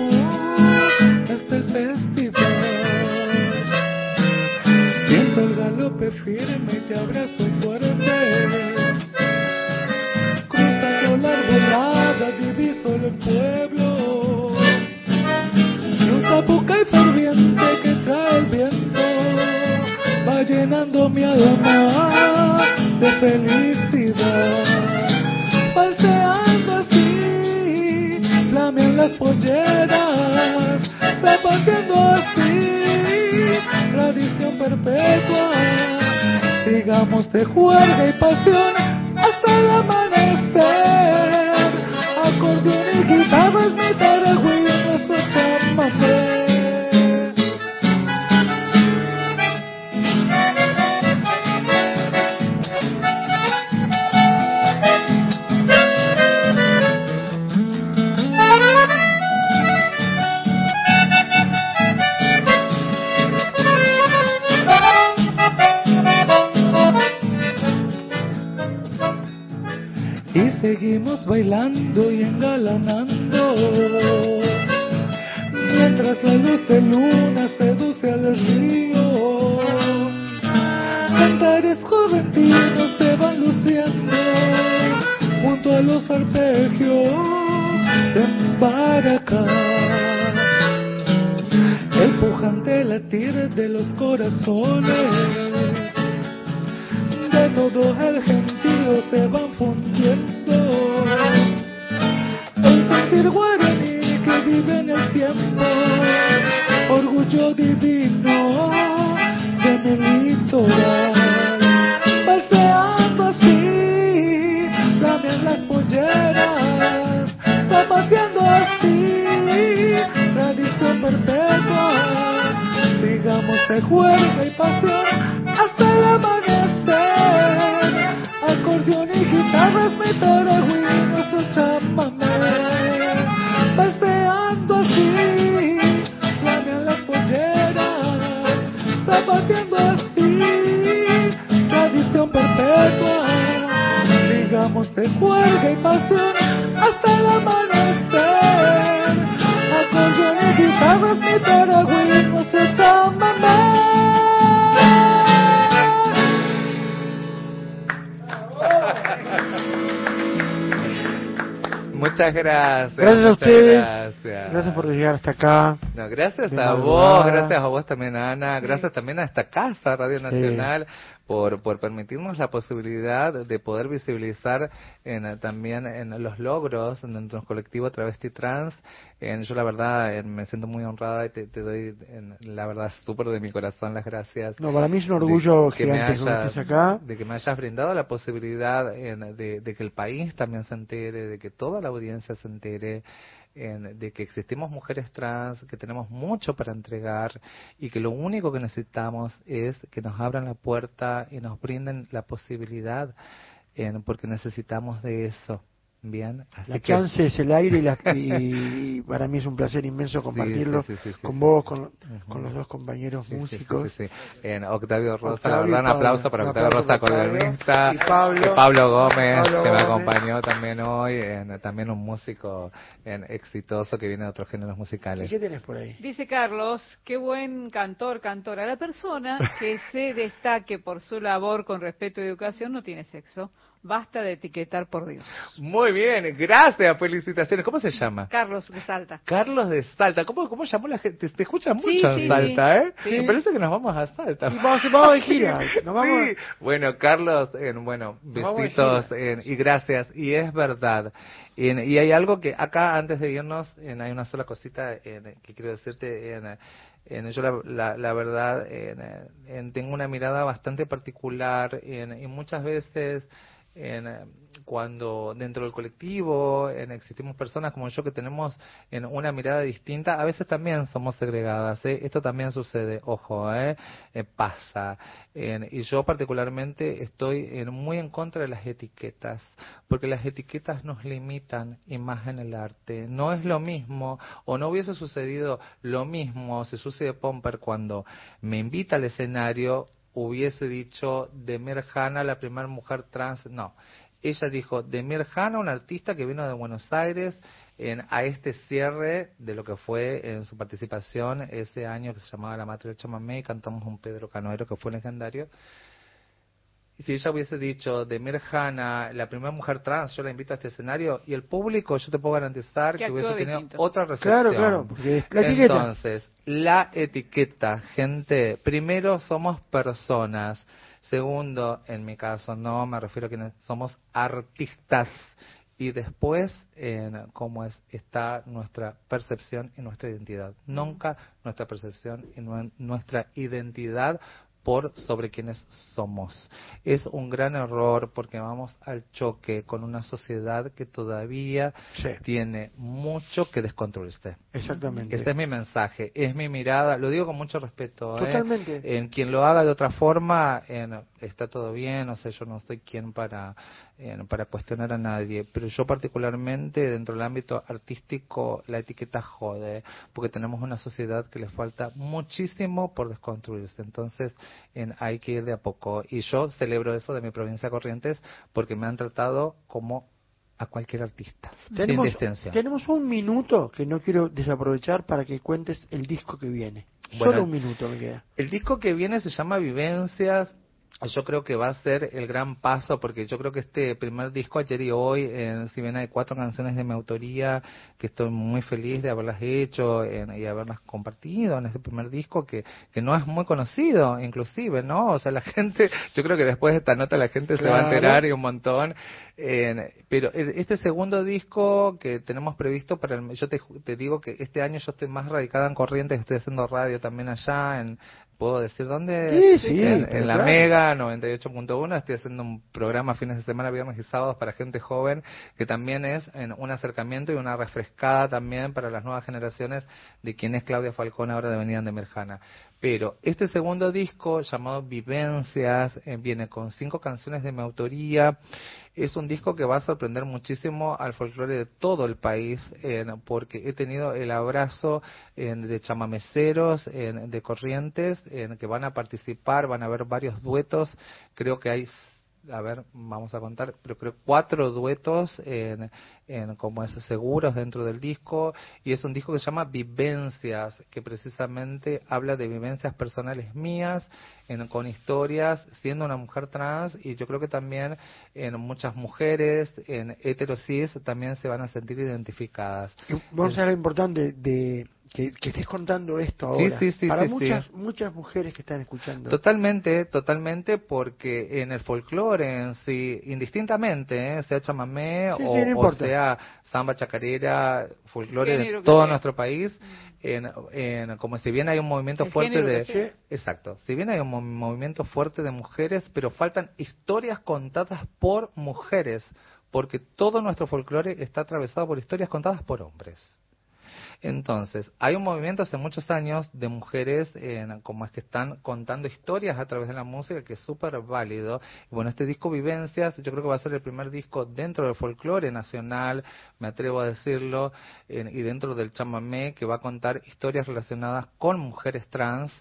de felicidad falseando así flamean las polleras zapateando así tradición perpetua sigamos de juerga y pasión hasta el amanecer. Muchas gracias. Gracias a ustedes. Gracias. Gracias por llegar hasta acá. No, gracias a vos, gracias a vos también, Ana, gracias también a esta casa, Radio Nacional, por, por permitirnos la posibilidad de poder visibilizar en, también en los logros de nuestro colectivo Travesti Trans. En, yo la verdad en, me siento muy honrada y te, te doy en, la verdad súper de mi corazón las gracias. No, para mí es un orgullo de que me acá. de que me hayas brindado la posibilidad en, de, de que el país también se entere, de que toda la audiencia se entere, en- de que existimos mujeres trans, que tenemos mucho para entregar y que lo único que necesitamos es que nos abran la puerta y nos brinden la posibilidad, en, porque necesitamos de eso. Bien, así La que- chance es el aire y, la- y- <laughs> y para mí es un placer inmenso compartirlo sí, sí, sí, con sí, vos, con, con los dos compañeros músicos. sí, sí, sí. En Octavio Rosa, Octavio la verdad, un y aplauso para Octavio Rosa. Y Pablo. Y Pablo Gómez, Pablo que me Gómez. acompañó también hoy. en- también un músico en, exitoso que viene de otros géneros ¿Y musicales. qué tenés por ahí? Dice Carlos, qué buen cantor, cantora. La persona que se destaque por su labor con respeto y educación no tiene sexo. Basta de etiquetar por Dios. Muy bien, gracias, felicitaciones. ¿Cómo se llama? Carlos de Salta. Carlos de Salta. ¿Cómo, cómo llamó la gente? Te escucha mucho Sí, en sí, Salta, ¿eh? sí. Me parece que nos vamos a Salta. Y vamos, vamos de gira. <laughs> Nos vamos, Sí. Bueno, Carlos, en, bueno, besitos y gracias. Y es verdad. En- y hay algo que acá, antes de irnos, en, hay una sola cosita en, que quiero decirte. En, en, yo la, la, la verdad, en, en- tengo una mirada bastante particular en, y muchas veces en, eh, cuando dentro del colectivo en, existimos personas como yo que tenemos en una mirada distinta, a veces también somos segregadas. ¿eh? Esto también sucede, ojo, ¿eh? Eh, pasa. Y yo particularmente estoy muy en contra de las etiquetas, porque las etiquetas nos limitan y más en el arte. No es lo mismo, o no hubiese sucedido lo mismo si Susie Pomper cuando me invita al escenario hubiese dicho Demir Hanna, la primera mujer trans. No, ella dijo Demir Hanna, un artista que vino de Buenos Aires en, a este cierre de lo que fue en su participación ese año que se llamaba La Matria del Chamamé y cantamos un Pedro Canoero que fue legendario. Si ella hubiese dicho Demir Hanna, la primera mujer trans, yo la invito a este escenario y el público, yo te puedo garantizar Que que hubiese tenido distinto. otra recepción. Claro, claro, porque la etiqueta. Entonces, la etiqueta, gente, primero somos personas. Segundo, en mi caso, no me refiero a quienes somos artistas. Y después, en cómo es, está nuestra percepción y nuestra identidad. Nunca nuestra percepción y nue- nuestra identidad por sobre quienes somos. Es un gran error porque vamos al choque con una sociedad que todavía Sí. tiene mucho que desconstruirse. Exactamente. Este es mi mensaje, es mi mirada, lo digo con mucho respeto. ¿eh? Totalmente. En quien lo haga de otra forma, en- está todo bien, o sea, yo no soy quien para, en- para cuestionar a nadie, pero yo particularmente dentro del ámbito artístico la etiqueta jode, porque tenemos una sociedad que le falta muchísimo por desconstruirse. Entonces, en, hay que ir de a poco. Y yo celebro eso de mi provincia de Corrientes porque me han tratado como a cualquier artista, sin Tenemos, distinción. tenemos un minuto que no quiero desaprovechar para que cuentes el disco que viene. Bueno, Solo un minuto me queda. El disco que viene se llama Vivencias. Yo creo que va a ser el gran paso porque yo creo que este primer disco ayer y hoy, en, si bien hay cuatro canciones de mi autoría, que estoy muy feliz de haberlas hecho en- y haberlas compartido en este primer disco que, que no es muy conocido inclusive, ¿no? O sea, la <laughs> gente, yo creo que después de esta nota la gente se va a enterar y un montón. En- pero el- este segundo disco que tenemos previsto para el, yo te, te digo que este año yo estoy más radicada en Corrientes, estoy haciendo radio también allá en puedo decir dónde. Sí, sí, En, en la claro. Mega 98.1 estoy haciendo un programa fines de semana, viernes y sábados para gente joven, que también es en un acercamiento y una refrescada también para las nuevas generaciones de quién es Claudia Falcón ahora de Avenida de Merjana. Pero este segundo disco, llamado Vivencias, eh, viene con cinco canciones de mi autoría. Es un disco que va a sorprender muchísimo al folclore de todo el país, eh, porque he tenido el abrazo eh, de chamameceros, de corrientes, que van a participar, van a haber varios duetos. Creo que hay a ver, vamos a contar, pero creo cuatro duetos en, en como es seguros dentro del disco y es un disco que se llama Vivencias, que precisamente habla de vivencias personales mías en, con historias siendo una mujer trans y yo creo que también en muchas mujeres en heterosis también se van a sentir identificadas. Vamos a lo importante de que, que estés contando esto ahora. sí, sí, Para sí, muchas, sí. muchas mujeres que están escuchando. Totalmente, totalmente, porque en el folclore en sí, indistintamente, ¿eh? sea chamamé Sí, o, sí, no o importa. sea samba, chacarera, folclore de todo nuestro país, en, en- como si bien hay un movimiento El fuerte de... Exacto, si bien hay un mo- movimiento fuerte de mujeres, pero faltan historias contadas por mujeres, porque todo nuestro folclore está atravesado por historias contadas por hombres. Entonces, hay un movimiento hace muchos años de mujeres en, como es que están contando historias a través de la música que es súper válido. Bueno, este disco Vivencias yo creo que va a ser el primer disco dentro del folclore nacional, me atrevo a decirlo, en- y dentro del chamamé que va a contar historias relacionadas con mujeres trans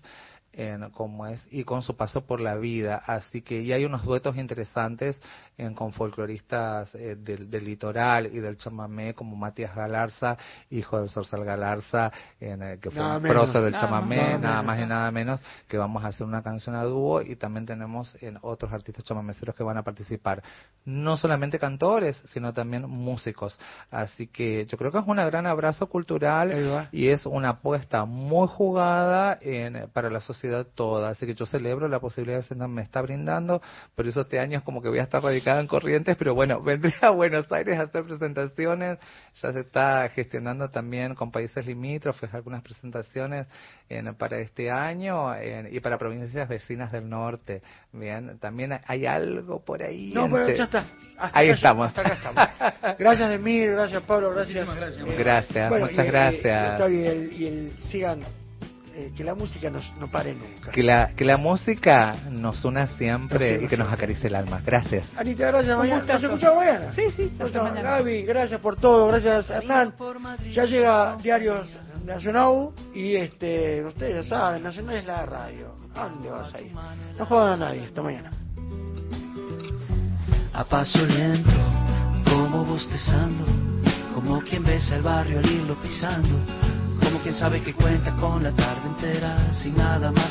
en cómo es y con su paso por la vida así que y hay unos duetos interesantes en, con folcloristas eh, del, del litoral y del chamamé como Matías Galarza hijo del Zorzal Galarza en, eh, que fue Nada un menos. prócer del Nada chamamé más. Nada nada menos. más y nada menos que vamos a hacer una canción a dúo y también tenemos en otros artistas chamameceros que van a participar no solamente cantores sino también músicos así que yo creo que es un gran abrazo cultural y es una apuesta muy jugada en, para la sociedad toda. Así que yo celebro la posibilidad que se me está brindando. Por eso este año es como que voy a estar en Corrientes, pero bueno, <laughs> vendré a Buenos Aires a hacer presentaciones. Ya se está gestionando también con países limítrofes algunas presentaciones en, para este año en- y para provincias vecinas del norte. Bien, también hay algo por ahí. No, pero entre- ya está. Hasta Ahí acá- estamos. hasta acá estamos. <laughs> Gracias, Emir, gracias, Pablo, gracias. Gracias, Bueno, muchas y- y- gracias. y el, y el- sigan, eh, que la música no, no pare nunca. Que la, que la música nos una siempre Nos y que nos acaricie el alma. Gracias. Anita, gracias, mañana. ¿Nos escuchamos mañana? Sí, sí, hasta mañana. Gaby, gracias por todo, gracias Hernán. Ya llega Diarios Nacional y este, ustedes ya saben, Nacional es la radio. ¿A dónde vas a ir? No jodan a nadie, hasta mañana. A paso lento, como bostezando, como quien besa el barrio al irlo pisando, como quien sabe que cuenta con la tarde entera, sin nada más